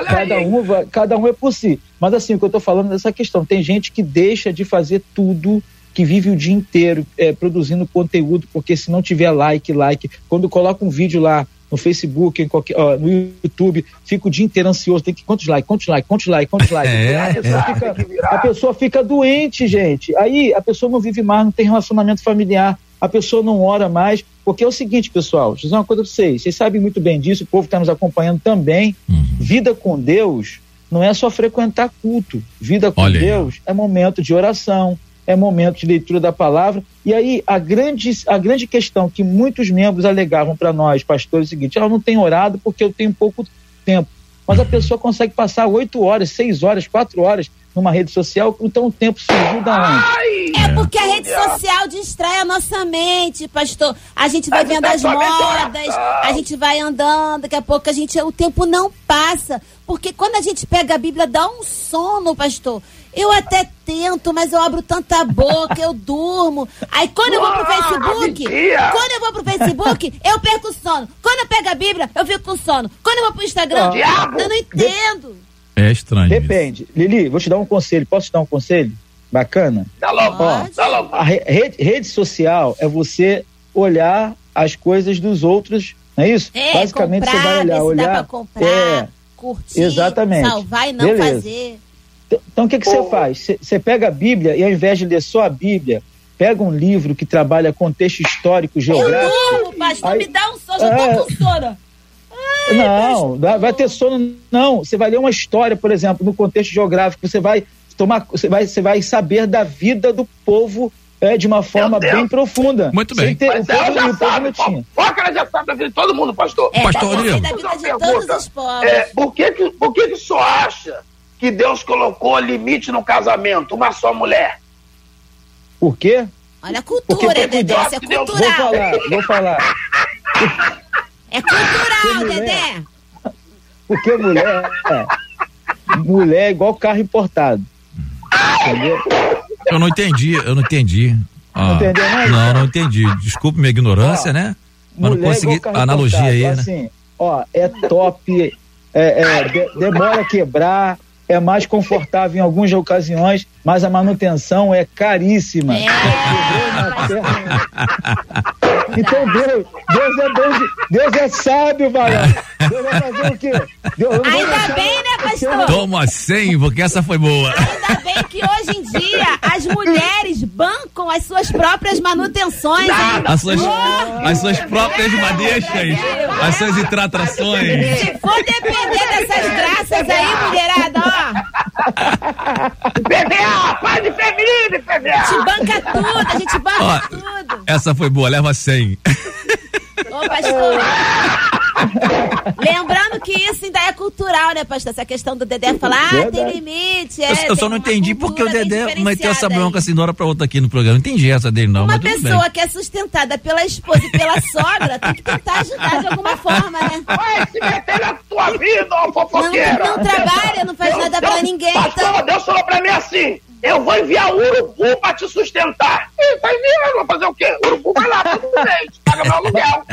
Cada, um vai- cada um é por si. Mas, assim, o que eu estou falando dessa questão: tem gente que deixa de fazer tudo, que vive o dia inteiro é, produzindo conteúdo, porque se não tiver like, like, quando coloca um vídeo lá no Facebook, em qualquer, ó, no YouTube, fica o dia inteiro ansioso, tem que quantos likes, quantos likes, quantos likes, quantos likes. É, a, pessoa é. fica, a pessoa fica doente, gente. Aí a pessoa não vive mais, não tem relacionamento familiar, a pessoa não ora mais. Porque é o seguinte, pessoal, deixa eu dizer uma coisa pra vocês. Vocês sabem muito bem disso, o povo que está nos acompanhando também. Vida com Deus não é só frequentar culto. Vida com Olha Deus é momento de oração, é momento de leitura da palavra. E aí, a grande, a grande questão que muitos membros alegavam para nós, pastores, é o seguinte: "Ah, eu não tenho orado porque eu tenho pouco tempo. Mas a pessoa consegue passar oito horas, seis horas, quatro horas numa rede social, então o tempo surgiu da onde? É porque a rede social distrai a nossa mente, pastor. A gente vai Mas vendo é as modas, a gente vai andando, daqui a pouco a gente. O tempo não passa. Porque quando a gente pega a Bíblia, dá um sono, pastor. Eu até tento, mas eu abro tanta boca, eu durmo. Aí quando eu vou pro Ah, Facebook, mentira! quando eu vou pro Facebook, eu perco o sono. Quando eu pego a Bíblia, eu fico com sono. Quando eu vou pro Instagram, Diabo! eu não entendo. É estranho. isso. Depende. Lili, vou te dar um conselho. Posso te dar um conselho? Bacana? Dá logo, Pode. dá logo. A re- rede, rede social é você olhar as coisas dos outros, não é isso? É, Basicamente comprar, você vai olhar, ver se olhar. dá pra comprar, É. curtir, Exatamente. salvar e não Beleza. fazer. Então o que que você faz? Você- pega a Bíblia e ao invés de ler só a Bíblia, pega um livro que trabalha contexto histórico, Eu geográfico. durmo, pastor, Aí- me dá um sono, já É. tô com sono. Não, vai vai ter sono. Não, você vai ler uma história, por exemplo, no contexto geográfico. Você vai tomar, você vai, você vai saber da vida do povo é, de uma forma bem profunda. Muito bem. Ter- Mas o povo, ela já o povo sabe, não já sabe da vida de todo mundo, pastor. É, Pastor eu sei Rodrigo. da vida de Uma todos pergunta. os povos. É, por que que, por que que o senhor acha que Deus colocou limite no casamento? Uma só mulher? Por quê? Olha a Porque cultura, tem Dedé, isso é que Deus- Vou cultural. falar, vou falar. É cultural, mulher. Dedé. Porque mulher, é, mulher é igual carro importado. Entendeu? Eu não entendi, eu não entendi. Ah, entendeu, não? Não, não entendi. Desculpe minha ignorância, Ó, né? Mas não é consegui carro analogia aí, né? Assim, ó, é top, é, é, de- demora a quebrar, é mais confortável em algumas ocasiões, mas a manutenção é caríssima. É. Então Deus, Deus é bom, de- Deus é sábio, varão. Deus vai fazer o quê? Deus Ainda deixar- bem, né, pastor? Toma 100, porque essa foi boa. Ainda bem que hoje em dia as mulheres bancam as suas próprias manutenções. hein? As suas, as suas próprias madeixas, as suas intratrações. Se for depender dessas graças aí, mulherada, ó, PVA, pai de feminino, PVA. banca tudo, a gente banca Ó, tudo. essa foi boa, leva 100. Ô, pastor. Lembrando que isso ainda é cultural, né, pastor? Essa questão do Dedé falar, ah, tem limite. É, Eu, eu tem só não entendi porque o Dedé meteu essa aí. bronca assim de hora pra outra aqui no programa. Não entendi essa dele, não. Uma mas tudo pessoa bem. que é sustentada pela esposa e pela sogra tem que tentar ajudar de alguma forma, né? Vai se meter na tua vida, ó Não, fofoqueira. não trabalha, não faz Deus- nada Deus- pra ninguém. Pastor, Então, Deus falou pra mim assim: eu vou enviar o urubu pra te sustentar. Ih, tá enviando, vou fazer o quê? O urubu vai lá todo mês, paga meu aluguel.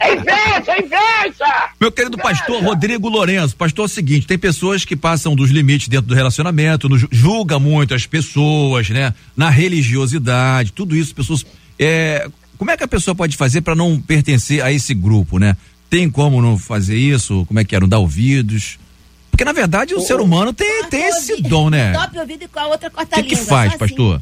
é inveja, é inveja. Meu querido pastor Rodrigo Lourenço, pastor, é o seguinte, tem pessoas que passam dos limites dentro do relacionamento, no- julga muito as pessoas, né? Na religiosidade, tudo isso, pessoas. É, como é que a pessoa pode fazer para não pertencer a esse grupo, né? Tem como não fazer isso? Como é que é? Não dar ouvidos? Porque na verdade o, ser humano tem, tem esse dom, né? Top ouvido e com a outra O corta que, a que língua, faz, assim. pastor?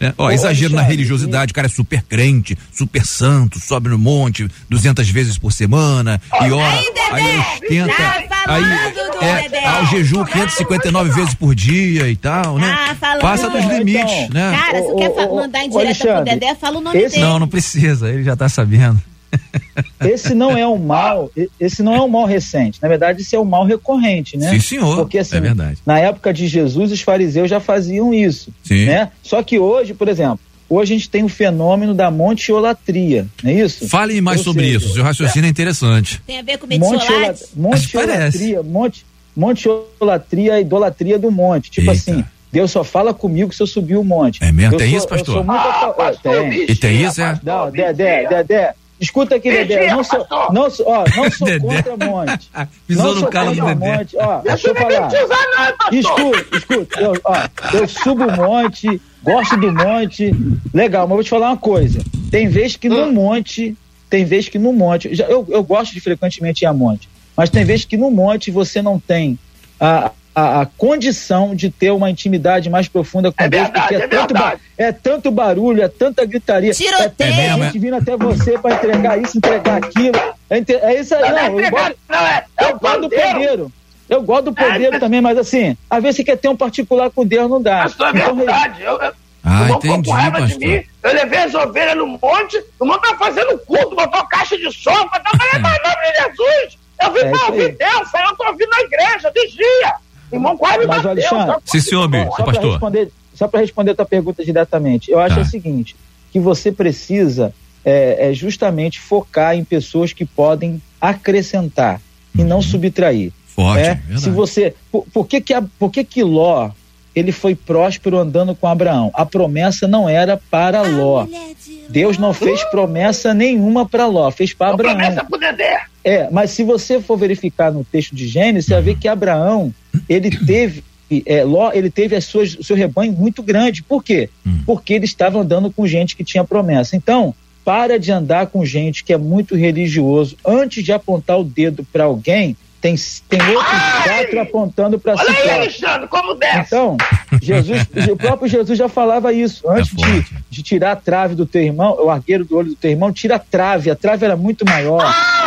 É, ó, exagero na Alexandre, religiosidade, o cara é super crente, super santo, sobe no monte 200 vezes por semana e ora, Aí, Dedé, aí ostenta, tá aí do é, Dedé. ao jejum 559 vezes por dia e tal, né? Tá falando. Passa dos Então, limites, né? Cara, se quer mandar em direta pro Dedé, fala o nome esse- dele. Não, não precisa, ele já tá sabendo. Esse não é um mal, esse não é um mal recente. Na verdade, esse é um mal recorrente, né? Sim, senhor. Porque assim, é verdade. na época de Jesus, os fariseus já faziam isso, Sim. né? Só que hoje, por exemplo, hoje a gente tem o fenômeno da montiolatria, não é isso? Fale mais Ou sobre seja, isso, seu raciocínio é interessante. Tem a ver com Montiola-? Montiolatria, monte, montiolatria, a idolatria do monte. Tipo Eita. assim, Deus só fala comigo se eu subir o monte. É mesmo? Eu Tem sou- isso, pastor? Eu sou muito Ah, fa- pastor, é, tem. E tem isso, é? Não. Dedé, Dedé, escuta aqui, Dedé, não sou, não sou, ó, não sou Dedé. contra monte. Pisou não no sou calo do contra Dedé. monte, ó, Deixa eu falar. não. Escuta, escuta, eu, ó, eu subo o monte, gosto do monte, legal, mas vou te falar uma coisa, tem vez que no monte, tem vez que no monte, já- eu, eu gosto de frequentemente ir a monte, mas tem vez que no monte você não tem a, a, a condição de ter uma intimidade mais profunda com É Deus, verdade, porque é, é tanto, é tanto barulho, é tanta gritaria. Tiroteio. É tanta É gente vindo até você para entregar isso, entregar aquilo. É, é isso aí, Não, não é. Eu não, é, é eu o gosto do pandeiro. pandeiro. Eu gosto do pandeiro mas- também, mas assim, às vezes você quer ter um particular com Deus, não dá. Pastor, é Então, verdade. Eu, eu, Ah, o irmão ficou entendi, com raiva pastor. de mim. Eu levei as ovelhas no monte, o irmão tá fazendo culto, botou caixa de som, botou para nome de Jesus. Eu vim É pra ouvir. Deus, eu tô ouvindo na igreja, vigia. Irmão quase me Mas, bateu. Alexandre? Sim, senhor. Só para pastor. responder, só para responder a tua pergunta diretamente, eu acho Tá. o seguinte, que você precisa é, é justamente focar em pessoas que podem acrescentar e não subtrair. Forte, né? Se você, por, por que que a- por que que Ló ele foi próspero andando com Abraão? A promessa não era para Ló. Deus não fez promessa nenhuma para Ló, fez para Abraão. promessa pro Dedé. É, mas se você for verificar no texto de Gênesis, você vai ver que Abraão, ele teve, é, Ló, ele teve as suas, o seu rebanho muito grande. Por quê? Porque ele estava andando com gente que tinha promessa. Então, para de andar com gente que é muito religioso. Antes de apontar o dedo para alguém, tem, tem outros quatro apontando para si Olha aí, próprio. Alexandre, como desce. Então, Jesus, o próprio Jesus já falava isso. Antes de, forte. de tirar a trave do teu irmão, o argueiro do olho do teu irmão, tira a trave. A trave era muito maior.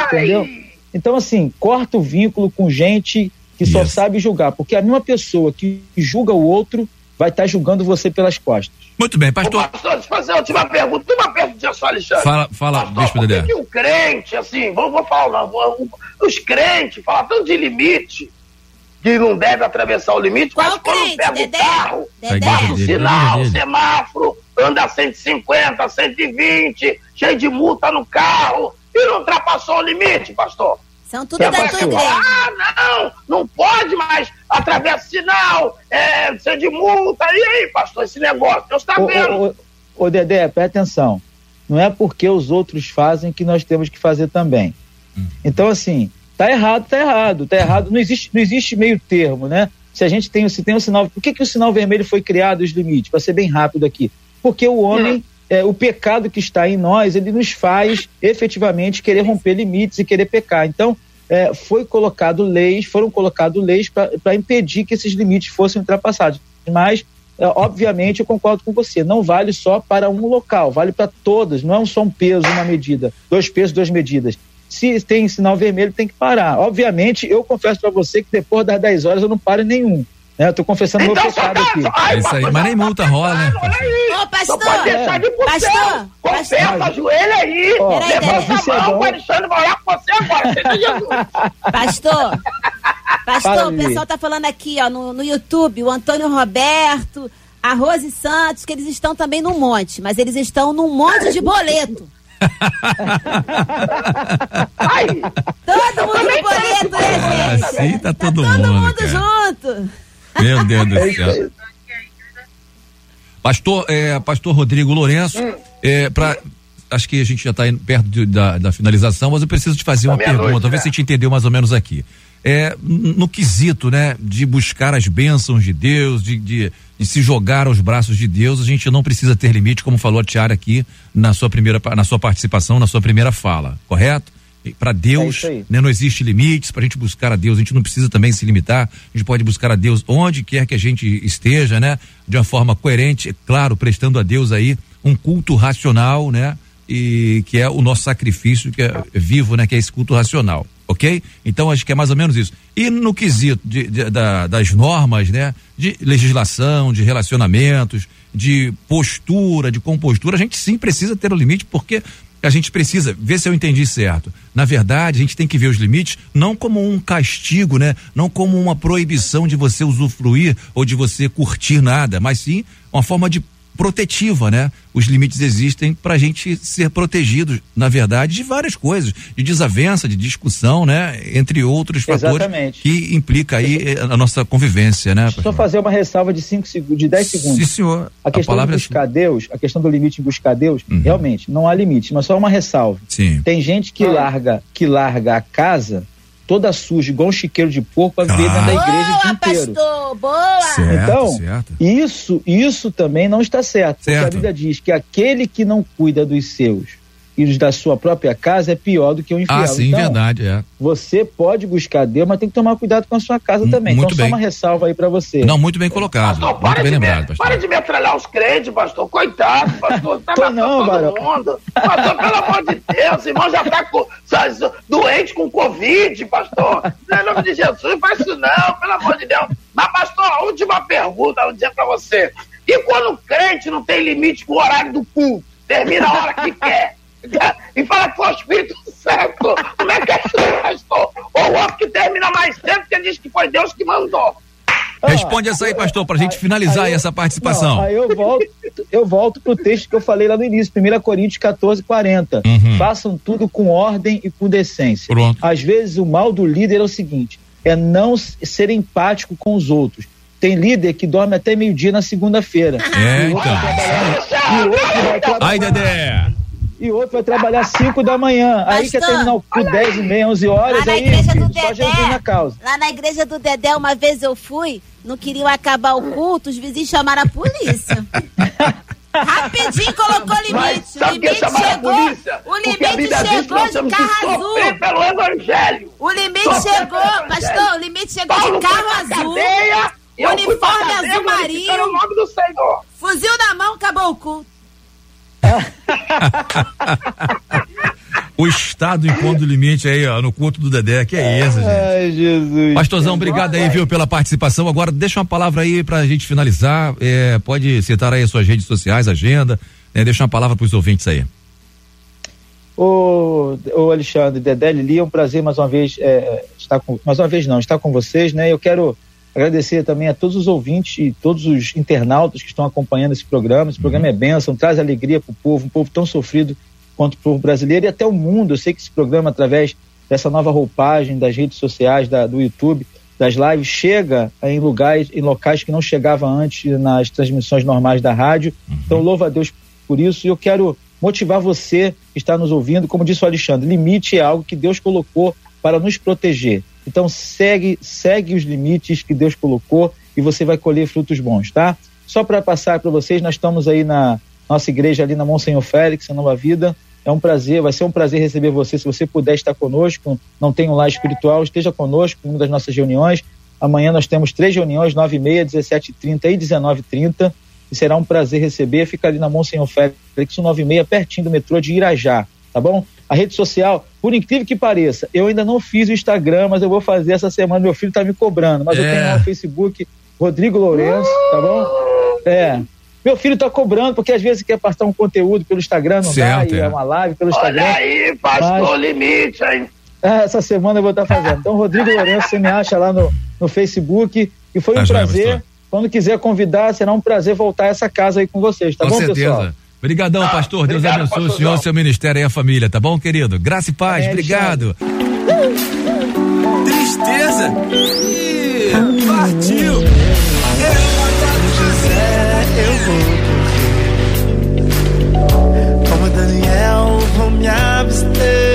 Entendeu? Então, assim, corta o vínculo com gente que só Isso. sabe julgar. Porque a mesma pessoa que julga o outro vai estar julgando você pelas costas. Muito bem, Ô, pastor. pastor, deixa eu fazer a última pergunta. Uma pergunta só, Alexandre. Fala, fala, Pastor, Bispo por que Dedé. que o crente, assim, vou, vou falar, vou- os crentes falam tanto de limite, que não deve atravessar o limite, Qual mas quando crente, pega Dedé? o carro, Dedé. passa o sinal, dele. semáforo, anda a 150, 120, cheio de multa no carro, e não ultrapassou o limite, pastor. São tudo da tua pastor. igreja. Ah, não, não pode mais, atravessa o sinal, é, precisa de multa, e aí, pastor, esse negócio, Deus está Ô, vendo. ô, ô, ô, Dedé, presta atenção. Não é porque os outros fazem que nós temos que fazer também. Então, assim, tá errado, tá errado, tá errado. Não existe, não existe meio termo, né? Se a gente tem, se tem um sinal. Por que, que o sinal vermelho foi criado, os limites? Para ser bem rápido aqui. Porque o homem, é, o pecado que está em nós, ele nos faz efetivamente querer romper limites e querer pecar. Então, é, foi colocado leis, foram colocadas leis para impedir que esses limites fossem ultrapassados. Mas, é, obviamente, eu concordo com você. Não vale só para um local, vale para todas. Não é só um peso, uma medida. Dois pesos, duas medidas. Se tem sinal vermelho, tem que parar. Obviamente, eu confesso para você que depois das 10 horas eu não paro em nenhum. Né? Eu tô confessando meu Então, só pecado tá- aqui. ai, É isso aí, mas nem tá multa rola, né, pecado, Olha aí. Ô, pastor. pode deixar de ir pro Pastor, céu. Confessa, pastor. ajoelha aí. Ó, Peraí, levanta peraí. a é mão, o Alexandre vai orar com você agora. Seja Jesus. Pastor, pastor, Fala, o pessoal tá falando aqui, ó, no, no YouTube, o Antônio Roberto, a Rose Santos, que eles estão também num monte, mas eles estão num monte de boleto. Ai, Todo mundo no boleto, né, gente? Assim tá todo Todo mundo, mundo cara. junto. Meu Deus do É céu. Pastor, é, Pastor Rodrigo Lourenço, Hum. é, pra, acho que a gente já está perto de- da, da finalização, mas eu preciso te fazer uma meia-noite, pergunta, ver né? se a gente entendeu mais ou menos aqui. É, no quesito, né, de buscar as bênçãos de Deus, de, de, de se jogar aos braços de Deus, a gente não precisa ter limite, como falou a Tiara aqui na sua primeira, na sua participação, na sua primeira fala, correto? Para Deus, aí. né, não existe limites para a gente buscar a Deus. A gente não precisa também se limitar. A gente pode buscar a Deus onde quer que a gente esteja, né? De uma forma coerente, é claro, prestando a Deus aí um culto racional, né? E que é o nosso sacrifício que é vivo, né? Que é esse culto racional, ok? Então acho que é mais ou menos isso. E no quesito de- de- da- das normas, né? De legislação, de relacionamentos, de postura, de compostura, a gente sim precisa ter o limite, porque a gente precisa ver se eu entendi certo. Na verdade, a gente tem que ver os limites não como um castigo, né? Não como uma proibição de você usufruir ou de você curtir nada, mas sim uma forma de protetiva, né? Os limites existem para a gente ser protegidos, na verdade, de várias coisas, de desavença, de discussão, né? Entre outros fatores Exatamente. que implica aí eh, a nossa convivência, né? Só fazer uma ressalva de cinco segundos, de 10 segundos. Sim, senhor. A questão de palavra é buscar Deus, a questão do limite em buscar Deus, Uhum. realmente, não há limite, mas só uma ressalva. Sim. Tem gente que larga, que larga a casa toda suja, igual um chiqueiro de porco, para viver dentro da igreja o dia Boa, inteiro. pastor, boa. Certo, Então, certo. Isso, isso também não está certo, porque Certo. a Bíblia diz que aquele que não cuida dos seus e os da sua própria casa é pior do que o infiel. Ah, sim, então, verdade, é. Você pode buscar Deus, mas tem que tomar cuidado com a sua casa Hum, também. muito então, bem. só uma ressalva aí pra você. Não, muito bem colocado. Pastor, muito para bem de, lembrado, me, pastor. para de metralhar os crentes, pastor. Coitado, pastor. Tá Tô não, todo mundo. Pastor, pelo amor de Deus, irmão já tá com, sabe, doente com Covid, pastor. Não, Em nome de Jesus, faz isso não, pelo amor de Deus. Mas, pastor, a última pergunta, eu vou dizer pra você. E quando o crente não tem limite pro horário do culto? Termina a hora que quer. E fala que foi o Espírito Santo. Como é que é isso, pastor? Ou o outro que termina mais cedo porque diz que foi Deus que mandou. Responde essa aí, pastor, pra gente finalizar aí essa participação. Não, aí eu volto, eu volto pro texto que eu falei lá no início, 1 Coríntios 14, 40. Uhum. Façam tudo com ordem e com decência. Pronto. Às vezes o mal do líder é o seguinte: é não ser empático com os outros. Tem líder que dorme até meio-dia na segunda-feira. É, então. Ai, Dedé. E outro vai trabalhar 5 da manhã. Aí quer Pastor, terminar o culto 10 e meia, 11 Lá horas. na Aí, igreja filho, do só Jesus na Dedé, causa. lá na igreja do Dedé, uma vez eu fui, não queriam acabar o culto, os vizinhos chamaram a polícia. Rapidinho colocou limite. O limite chegou. polícia? O limite chegou de carro azul. pelo evangelho. O limite Sofrer chegou, pastor, o limite chegou Paulo de carro azul. cadeia, uniforme cadeia azul o marinho. nome do Senhor. Fuzil na mão, acabou o culto. O Estado impondo limite aí, ó, no culto do Dedé. Que é isso, gente? Ai, Jesus. Pastorzão, obrigado aí, viu, pela participação. Agora, deixa uma palavra aí pra gente finalizar. É, pode citar aí as suas redes sociais, agenda. né, deixa uma palavra pros ouvintes aí. Ô, ô Alexandre, Dedé Lili, é um prazer mais uma vez é, estar com, mais uma vez não, estar com vocês, né? Eu quero agradecer também a todos os ouvintes e todos os internautas que estão acompanhando esse programa. Esse programa é bênção, traz alegria para o povo, um povo tão sofrido quanto o povo brasileiro e até o mundo. Eu sei que esse programa, através dessa nova roupagem das redes sociais, da, do YouTube, das lives, chega em lugares, em locais que não chegava antes nas transmissões normais da rádio. Então, louva a Deus por isso. E eu quero motivar você que está nos ouvindo, como disse o Alexandre, limite é algo que Deus colocou para nos proteger. Então segue, segue os limites que Deus colocou e você vai colher frutos bons, tá? Só para passar para vocês, nós estamos aí na nossa igreja ali na Monsenhor Félix, na Nova Vida. É um prazer, vai ser um prazer receber você. Se você puder estar conosco, não tem um lar espiritual, esteja conosco em uma das nossas reuniões. Amanhã nós temos três reuniões, 9h30, 17h30 e 19h30 e será um prazer receber. Fica ali na Monsenhor Félix, 96, pertinho do metrô de Irajá, tá bom? A rede social, por incrível que pareça, eu ainda não fiz o Instagram, mas eu vou fazer essa semana. Meu filho tá me cobrando, mas eu É. tenho lá no Facebook, Rodrigo Lourenço, tá bom? É. Meu filho tá cobrando, porque às vezes quer passar um conteúdo pelo Instagram, não Certo, dá, e é. é uma live pelo Instagram. Olha aí, pastor Mas- limite, hein? É, essa semana eu vou estar fazendo. Então, Rodrigo Lourenço, você me acha lá no, no Facebook. E foi Tá um joia, prazer. pastor. Quando quiser convidar, será um prazer voltar a essa casa aí com vocês, tá Com bom, certeza. pessoal? Obrigadão, Ah, pastor. Deus obrigado, abençoe o pastorzão. senhor, seu ministério e a família, tá bom, querido? Graça e paz, Amém, obrigado. Tristeza. Ih, partiu. Como Daniel, vou me abster.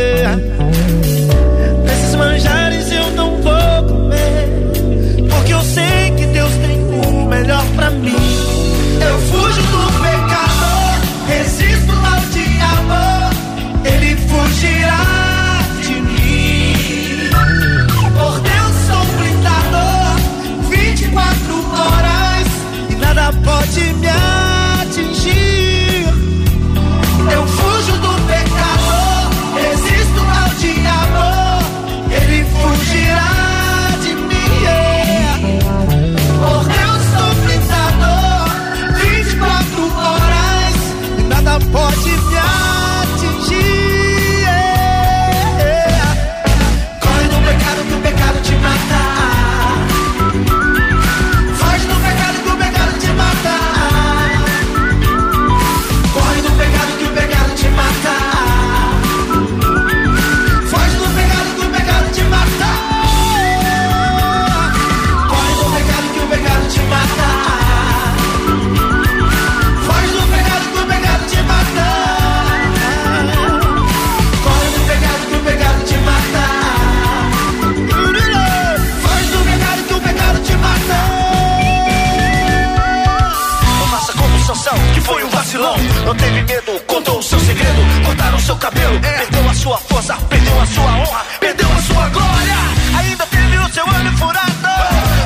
É, perdeu, a sua força, perdeu a sua honra, perdeu a sua glória. Ainda teve o seu olho furado.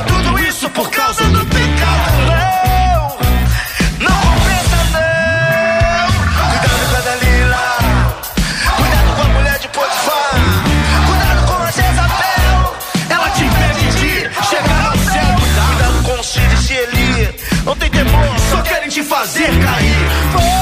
Tudo isso por causa do pecado. Não, não compensa não. Cuidado com a Dalila, cuidado com a mulher de Potifar, cuidado com a Jezabel. Ela te impede chegar ao céu. Cuidado com o Cid e Eli. Não tem temor, só querem te fazer cair.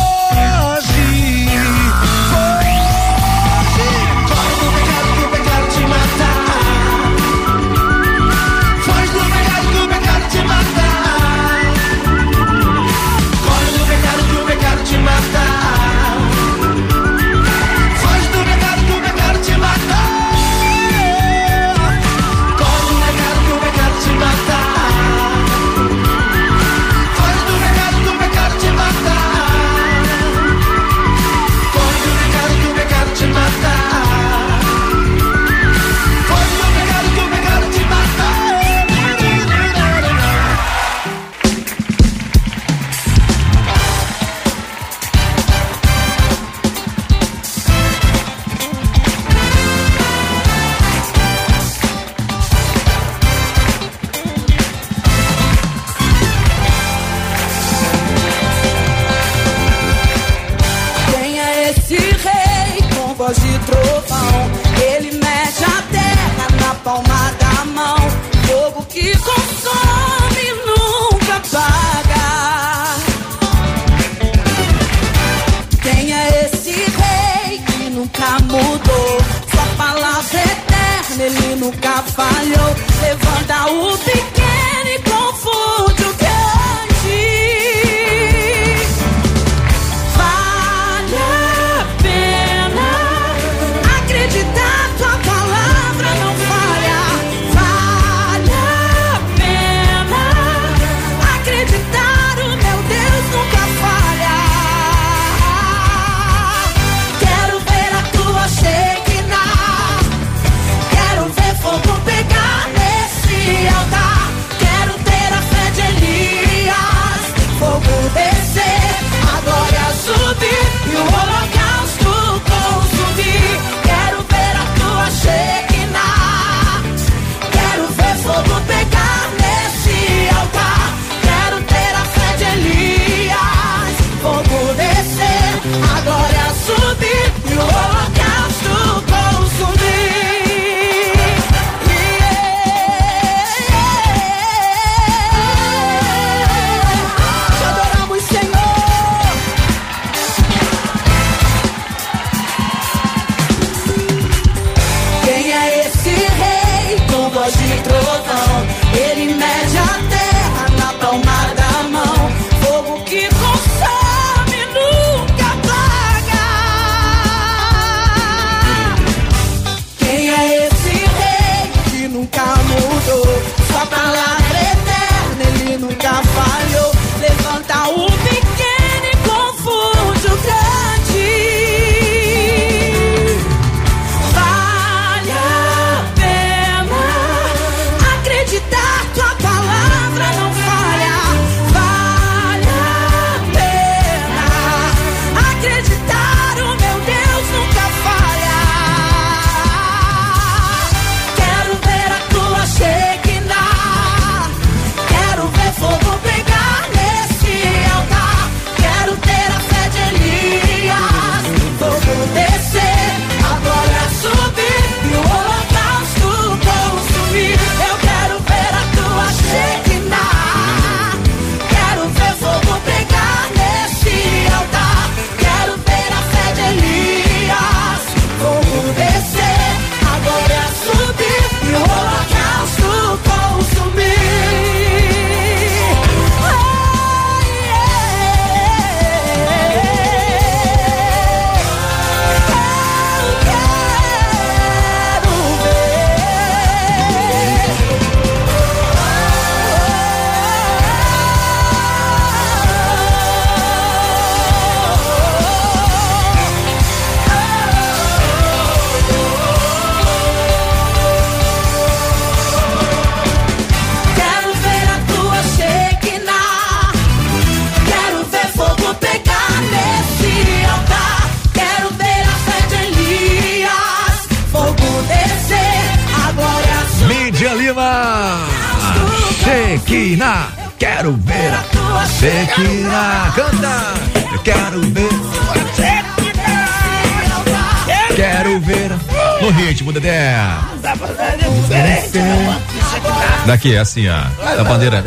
Daqui, assim, ó. Da bandeira.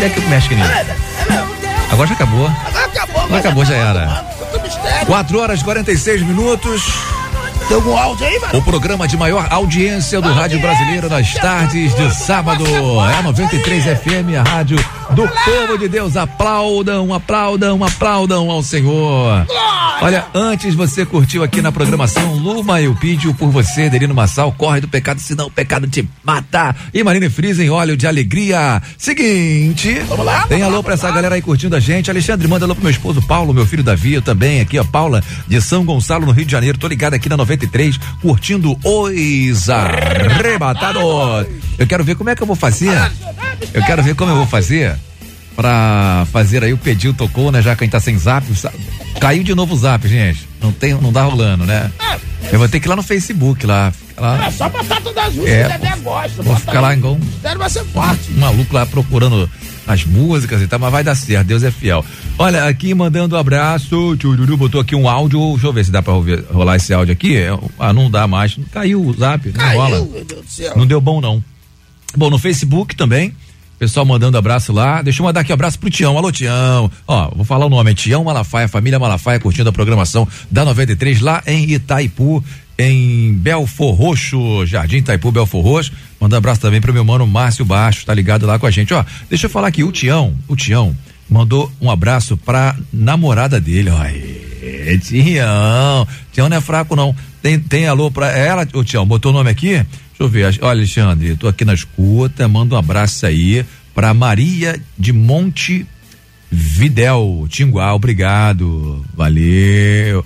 Daqui que mexe. Agora já acabou. Acabou, Agora acabou, já era. Muito mistério. 4 horas e 46 minutos. Tem algum áudio aí, mano? O programa de maior audiência do Rádio Brasileiro nas tardes de sábado. É a 93 FM, a rádio do povo de Deus. Aplaudam, aplaudam, aplaudam ao Senhor. Olha, antes você curtiu aqui na programação Luma eu pediu por você, Delino Massal, corre do pecado, senão o pecado te mata. E Marine Friesen, óleo de alegria. Seguinte, Vamos lá, tem alô lá, pra essa lá. galera aí curtindo a gente. Alexandre, manda alô pro meu esposo Paulo, meu filho Davi, eu também aqui, ó, Paula, de São Gonçalo, no Rio de Janeiro. Tô ligado aqui na 93, curtindo os arrebatados. Eu quero ver como é que eu vou fazer. Eu quero ver como eu vou fazer pra fazer aí o pedido tocou, né? Já que a gente tá sem zap. Caiu de novo o zap, gente. Não tem, não dá rolando, né? Eu vou ter que ir lá no Facebook lá. lá É só botar todas as músicas É, que o Dedé gosta. vou ficar lá igual um vai ser forte. um maluco lá procurando as músicas e tal, mas vai dar certo, Deus é fiel. Olha, aqui mandando um abraço, Tchururu botou aqui um áudio, deixa eu ver se dá pra ouvir- rolar esse áudio aqui. É, Ah, não dá mais, caiu o zap, não rola. Caiu, meu Deus do céu. Não deu bom, não. Bom, no Facebook também. Pessoal mandando abraço lá. Deixa eu mandar aqui um abraço pro Tião. Alô, Tião. Ó, vou falar o nome. É Tião Malafaia, família Malafaia, curtindo a programação da 93 lá em Itaipu, em Belfor Roxo, Jardim Itaipu, Belfor Roxo. Mandar abraço também pro meu mano Márcio Baixo, tá ligado lá com a gente. Ó, deixa eu falar aqui, o Tião, o Tião mandou um abraço pra namorada dele. Ó, Aê, Tião. Tião não é fraco, não. Tem, tem alô pra ela, ô Tião, botou o nome aqui? Deixa eu ver. Olha, Alexandre, tô aqui na escuta, manda um abraço aí pra Maria de Monte Videl, Tinguá, obrigado. Valeu.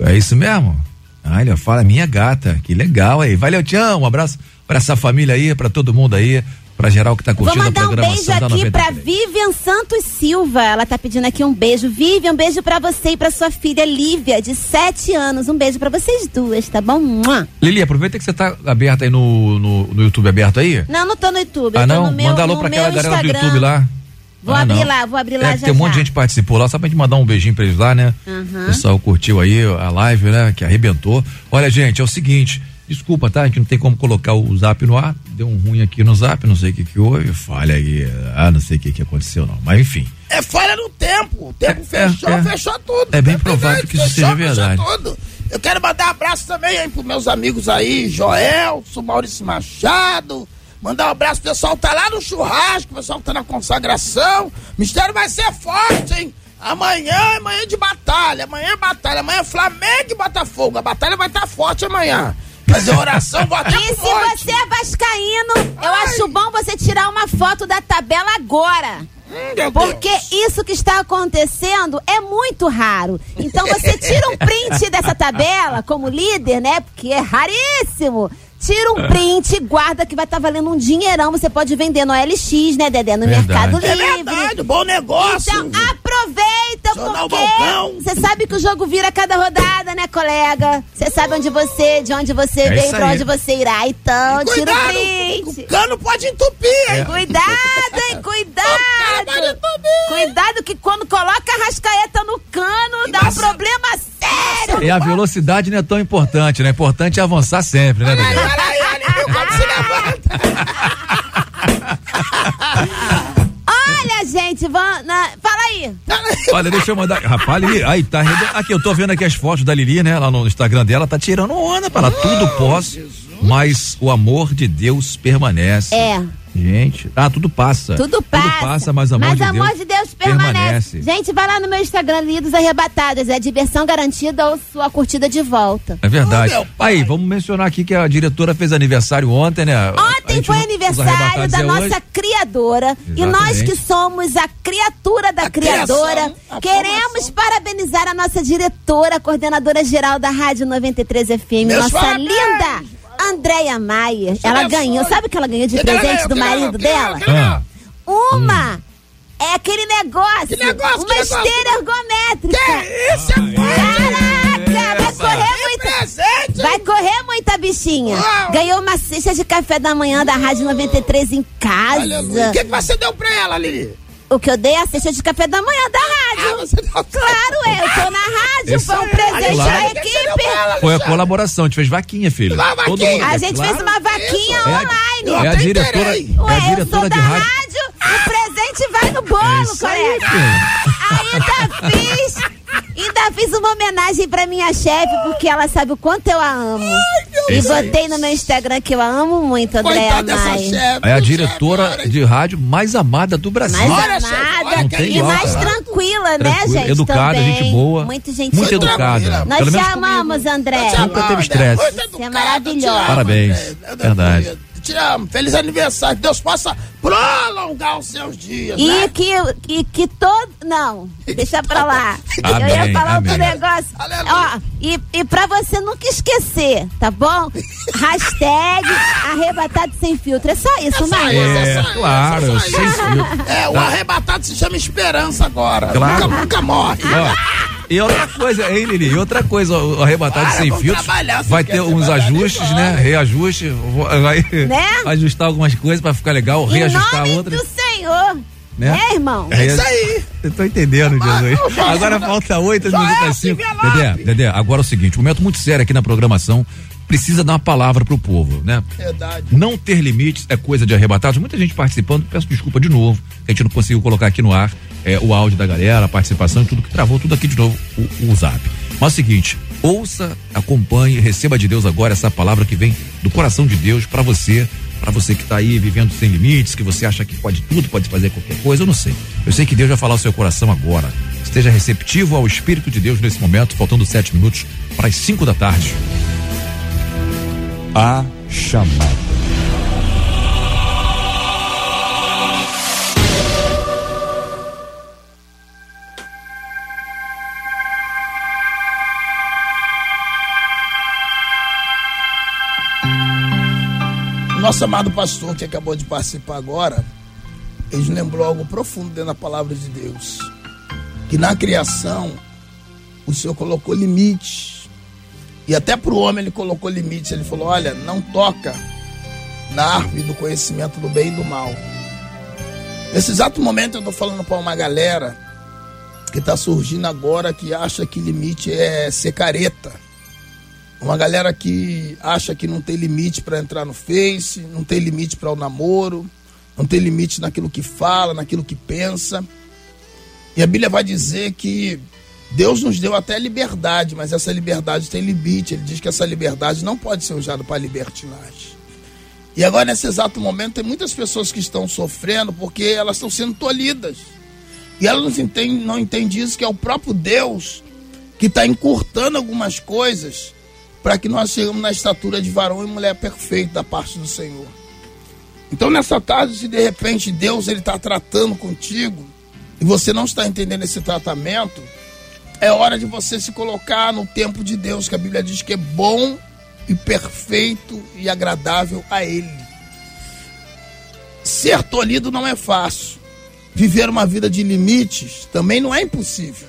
É isso mesmo? Ah, ele fala minha gata, que legal aí. Valeu, Tião, um abraço pra essa família aí, pra todo mundo aí, pra geral que tá Vou curtindo a mandar um beijo aqui pra 93. Vivian Santos Silva. Ela tá pedindo aqui um beijo. Vivian, um beijo pra você e pra sua filha Lívia, de 7 anos. Um beijo pra vocês duas, tá bom? Mua. Lili, aproveita que você tá aberto aí no, no, no YouTube aberto aí. Não, não tô no YouTube. ah, não? meu, Manda alô pra aquela galera do. YouTube lá. Vou Ah, abrir não. lá, vou abrir lá É, já tem um monte já. de gente que participou lá, só pra gente mandar um beijinho pra eles lá, né? Aham. O pessoal curtiu aí a live, né? Que arrebentou. Olha, gente, é o seguinte. Desculpa, tá? A gente não tem como colocar o zap no ar. Deu um ruim aqui no zap, não sei o que que houve. Falha aí. Ah, não sei o que que aconteceu, não. Mas enfim. É falha no tempo. O tempo É, fechou, é. fechou tudo. É bem Tempo provável que isso fechou, seja verdade. Fechou tudo. Eu quero mandar um abraço também aí pros meus amigos aí, Joel, Maurício Machado. Mandar um abraço pro pessoal que tá lá no churrasco, o pessoal que tá na consagração. O mistério vai ser forte, hein? Amanhã é manhã de batalha, amanhã é batalha, amanhã é Flamengo e Botafogo. A batalha vai estar forte amanhã. Fazer oração, E se norte. você é vascaíno, eu acho bom você tirar uma foto da tabela agora. Hum, meu Porque Deus. isso que está acontecendo é muito raro. Então você tira um print dessa tabela como líder, né? Porque é raríssimo. Tira um print, guarda que vai estar valendo um dinheirão. Você pode vender no LX, né, Dedé? No Verdade. Mercado É Livre. verdade, bom negócio. Então aproveita, Jornal porque você sabe que o jogo vira a cada rodada, né, colega? Você sabe onde você, de onde você É veio, pra onde você irá. Então, tira o Cuidado, print. o cano pode entupir, hein? Cuidado, hein? cara vai Cuidado! entupir. Cuidado que quando coloca a rascaeta no cano, dá um problema sério! E a velocidade não é tão importante, né? Importante é avançar sempre, né, Olha aí, Dedé? olha aí, olha aí, como se levanta. Olha, gente, vamos. na- Fala aí! Olha, deixa eu mandar. Rapaz, Lili, aí tá. Aqui, eu tô vendo aqui as fotos da Lili, né? Lá no Instagram dela, tá tirando onda pra ela. Tudo posso, mas o amor de Deus permanece. É. Gente, ah, tudo passa. Tudo passa. Tudo passa, mas amor Mas de amor Deus de Deus permanece. permanece. Gente, vai lá no meu Instagram, Lidos Arrebatados. É diversão garantida ou sua curtida de volta. É verdade. Oh. Aí, vamos mencionar aqui que a diretora fez aniversário ontem, né? Ontem foi não- aniversário da é nossa hoje. criadora. E nós Exatamente. que somos a criatura da A criadora, criação, queremos formação. parabenizar a nossa diretora, coordenadora geral da Rádio 93 FM, Meus nossa parabéns. linda Andréia Maier. Ela ganhou. Sabe o que ela ganhou de presente ganhou, do marido dela? ganhou. Uma. É aquele negócio. Que negócio, Uma que negócio? esteira ergométrica. Que isso, é Caraca, vai correr muito. presente. Vai correr muita bichinha? Ganhou uma cesta de café da manhã da Rádio 93 em casa. Aleluia. O que, que você deu pra ela, Lili? O que eu dei é a cesta de café da manhã da rádio. Claro, é, eu tô na rádio, foi um presente Claro. da equipe. Foi a colaboração, a gente fez vaquinha, filho. Todo mundo- A gente Claro. fez uma vaquinha É a- online. é a diretora, é a Ué, eu sou diretora da rádio. rádio, o presente vai no bolo, aí, colega. Ainda fiz. Ainda fiz uma homenagem pra minha chefe, porque ela sabe o quanto eu a amo. e Isso aí. botei no meu Instagram que eu a amo muito, Andréa Maia. É a diretora de rádio mais amada do Brasil. Mais amada tem e mais cara. tranquila, né, Tranquila, gente? educada, também. gente boa. Muito gente Muito boa. educada. Nós Pelo te amamos, André. Nunca teve estresse. Você é maravilhosa. Parabéns. Verdade. Te amo. Feliz aniversário. Que Deus possa prolongar os seus dias. E né? que, e que todo. Não, deixa pra lá. eu Amém, ia falar outro amém. negócio. Ó, e, e pra você nunca esquecer, tá bom? Hashtag arrebatado sem filtro. É só isso, só né? isso, é só isso, claro, é só sem isso. filtro. É, o Tá. arrebatado se chama esperança agora. Claro. Nunca, nunca morre. Ó, e outra coisa, hein, Lili? E outra coisa, o arrebatado Para, sem se vai ter uns trabalhar, ajustes, né? Reajuste, vai Né? ajustar algumas coisas pra ficar legal, Em reajustar nome outras. do Senhor. Né? É, irmão? É isso aí. Eu tô entendendo, Jesus. Agora falta oito minutos é às cinco. Dedé, Dedé, agora é o seguinte, um momento muito sério aqui na programação. Precisa dar uma palavra pro povo, né? Verdade. Não ter limites é coisa de arrebatados. Muita gente participando. Peço desculpa de novo. A gente não conseguiu colocar aqui no ar é, o áudio da galera, a participação e tudo que travou tudo aqui de novo, o, o zap. Mas é o seguinte, ouça, acompanhe, receba de Deus agora essa palavra que vem do coração de Deus para você, para você que tá aí vivendo sem limites, que você acha que pode tudo, pode fazer qualquer coisa, eu não sei. Eu sei que Deus vai falar ao seu coração agora. Esteja receptivo ao Espírito de Deus nesse momento, faltando sete minutos para as cinco da tarde. A chamada. Nosso amado pastor que acabou de participar agora, ele lembrou algo profundo dentro da palavra de Deus. Que na criação, o Senhor colocou limites. E até para o homem ele colocou limites. Ele falou: olha, não toca na árvore do conhecimento do bem e do mal. Nesse exato momento eu estou falando para uma galera que está surgindo agora que acha que limite é ser careta. Uma galera que acha que não tem limite para entrar no Face, não tem limite para o namoro, não tem limite naquilo que fala, naquilo que pensa. E a Bíblia vai dizer que Deus nos deu até liberdade, mas essa liberdade tem limite. Ele diz que essa liberdade não pode ser usada para libertinagem. E agora, nesse exato momento, tem muitas pessoas que estão sofrendo porque elas estão sendo tolhidas. E elas não entendem, não entendem isso, que é o próprio Deus que está encurtando algumas coisas para que nós cheguemos na estatura de varão e mulher perfeito da parte do Senhor. Então, nessa tarde, se de repente Deus ele está tratando contigo e você não está entendendo esse tratamento, é hora de você se colocar no tempo de Deus, que a Bíblia diz que é bom e perfeito e agradável a Ele. Ser tolhido não é fácil. Viver uma vida de limites também não é impossível.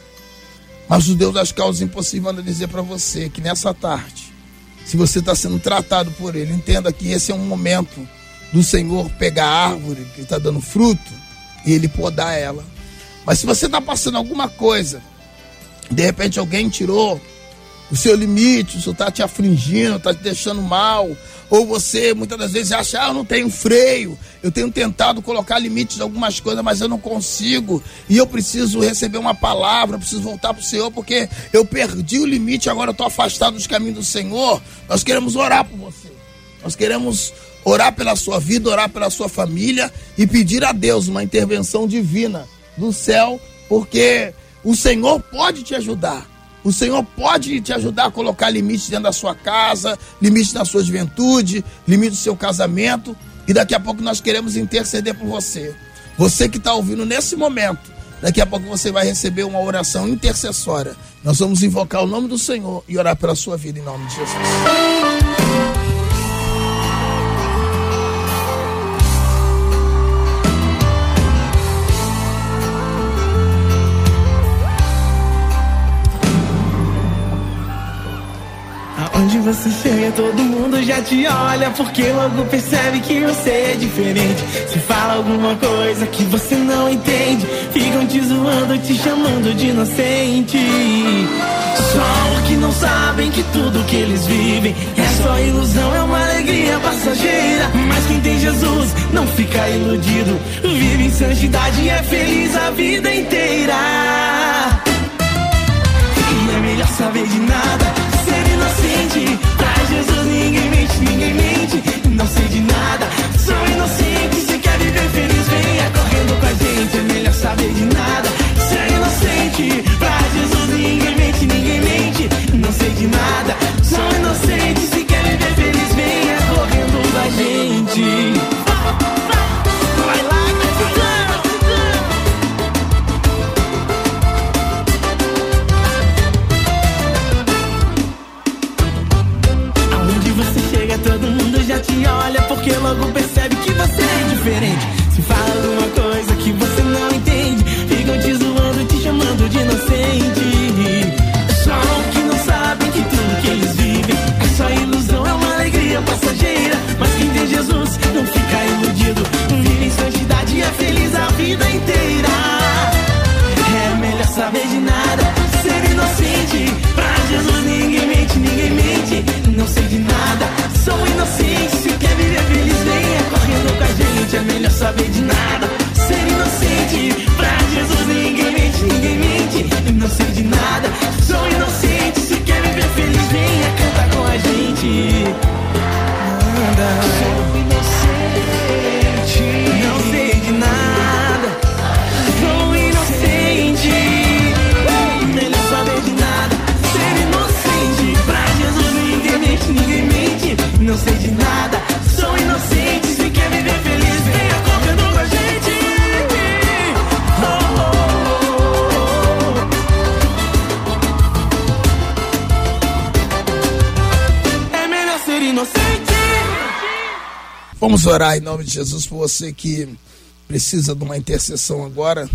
Mas o Deus das causas impossíveis manda dizer para você que nessa tarde, se você está sendo tratado por Ele, entenda que esse é um momento do Senhor pegar a árvore que está dando fruto e Ele podar ela. Mas se você está passando alguma coisa, de repente alguém tirou o seu limite, isso está te afligindo, está te deixando mal, ou você muitas das vezes acha, ah, eu não tenho freio, eu tenho tentado colocar limites em algumas coisas, mas eu não consigo, e eu preciso receber uma palavra, preciso voltar para o Senhor, porque eu perdi o limite, agora eu estou afastado dos caminhos do Senhor. Nós queremos orar por você, nós queremos orar pela sua vida, orar pela sua família e pedir a Deus uma intervenção divina do céu, porque o Senhor pode te ajudar. O Senhor pode te ajudar a colocar limites dentro da sua casa, limites na sua juventude, limites do seu casamento. E daqui a pouco nós queremos interceder por você. Você que está ouvindo nesse momento, daqui a pouco você vai receber uma oração intercessória. Nós vamos invocar o nome do Senhor e orar pela sua vida em nome de Jesus. Onde você chega, todo mundo já te olha, porque logo percebe que você é diferente. Se fala alguma coisa que você não entende, ficam te zoando, te chamando de inocente. Só que não sabem que tudo que eles vivem é só ilusão, é uma alegria passageira. Mas quem tem Jesus não fica iludido, vive em santidade e é feliz a vida inteira. E é melhor saber de nada, inocente. Pra Jesus ninguém mente, ninguém mente. Não sei de nada, sou inocente. Se quer viver feliz, venha correndo com a gente. É melhor saber de nada, ser inocente. Você saber de nada, Vamos orar em nome de Jesus por você que precisa de uma intercessão agora.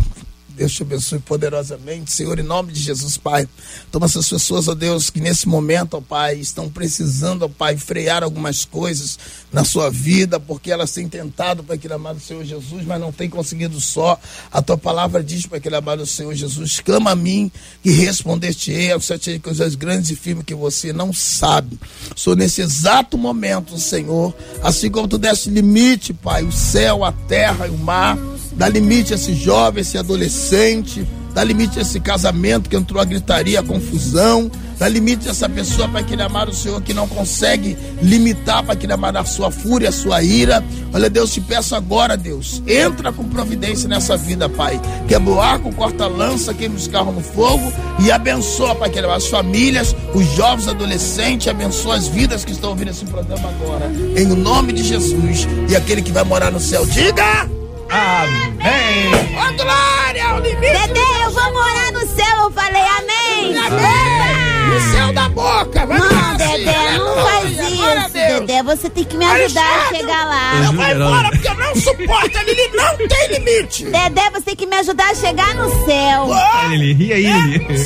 Deus te abençoe poderosamente. Senhor, em nome de Jesus, Pai. Toma essas pessoas, ó Deus, que nesse momento, ó Pai, estão precisando, ó Pai, frear algumas coisas na sua vida, porque elas têm tentado, Pai, aquele amado Senhor Jesus, mas não têm conseguido só. A tua palavra diz, Pai, aquele amado Senhor Jesus, clama a mim e responder-te-ei aos sete coisas grandes e firmes que você não sabe. Sou nesse exato momento, Senhor, assim como tu deste limite, Pai, o céu, a terra e o mar, dá limite a esse jovem, esse adolescente, dá limite a esse casamento que entrou a gritaria, a confusão, dá limite a essa pessoa para aquele amar o Senhor que não consegue limitar para aquele amar a sua fúria, a sua ira. Olha, Deus, te peço agora, Deus, entra com providência nessa vida, Pai. Quebra o arco, corta a lança, queima os carros no fogo e abençoa, Pai, aquele as famílias, os jovens, adolescentes, abençoa as vidas que estão ouvindo esse programa agora. Em nome de Jesus e aquele que vai morar no céu, diga! Amém! Ô, Glória, ao limite! Dedé, eu vou morar no céu, eu falei amém. Amém! No céu da boca! Vai Não, lá, Dedé, não Aleluia, a. Dedé, você tem que me ajudar a Alexandre, chegar lá. Eu vou embora porque eu não suporto, a Lili não tem limite! Dedé, você tem que me ajudar a chegar no céu. Lili, ri aí, Lili.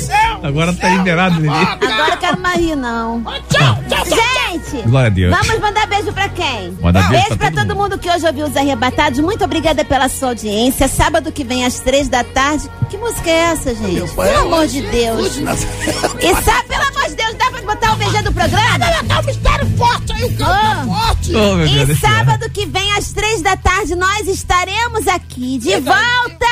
Agora tá liberado, Lili. Agora eu quero mais rir, não. Tchau, tchau, Gente, Glória a Deus. vamos mandar beijo pra quem? Manda beijo pra pra todo todo mundo que hoje ouviu os arrebatados. Muito obrigada pela sua audiência. Sábado que vem às três da tarde. Que música é essa, gente? Pelo amor é de Deus. E sabe, pelo amor de Deus, dá pra botar o VG do programa? Tá um mistério forte aí, o forte! Oh, E sábado que vem, às três da tarde, nós estaremos aqui de volta.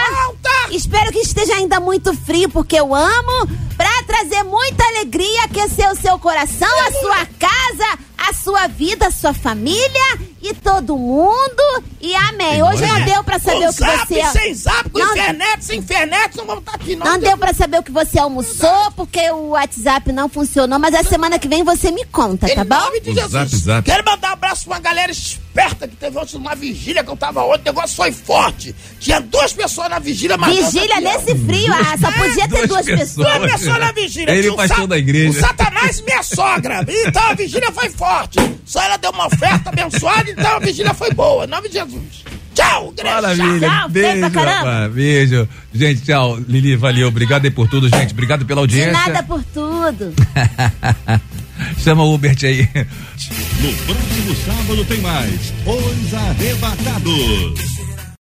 Espero que esteja ainda muito frio, porque eu amo. Pra trazer muita alegria, aquecer o seu coração, a sua casa, a sua vida, a sua família e todo mundo. E amém. Hoje não deu pra saber o que zap, você. sem zap, com Não- internet, sem internet, não vamos estar aqui não. Não deu pra saber o que você almoçou, porque o WhatsApp não funcionou, mas a semana que vem você me conta, tá Em bom? nome de Jesus. Zap, zap. Quero mandar um abraço pra uma galera esperta que teve ontem numa vigília que eu tava ontem. O negócio foi forte. Tinha duas pessoas na vigília, mas. Vigília nesse frio, ah, só podia ter duas, Duas pessoas. Duas pessoas na vigília. Ele o pastor sa- da igreja. O Satanás e minha sogra. Então a vigília foi forte. Só ela deu uma oferta abençoada, então a vigília foi boa. Em nome de Jesus. Tchau, igreja. Maravilha. Tchau, Beijo, rapaz. Beijo. Gente, tchau. Lili, valeu. Obrigado aí por tudo, gente. Obrigado pela De audiência. nada por tudo. Chama o Hubert aí. No próximo sábado tem mais Os Arrebatados.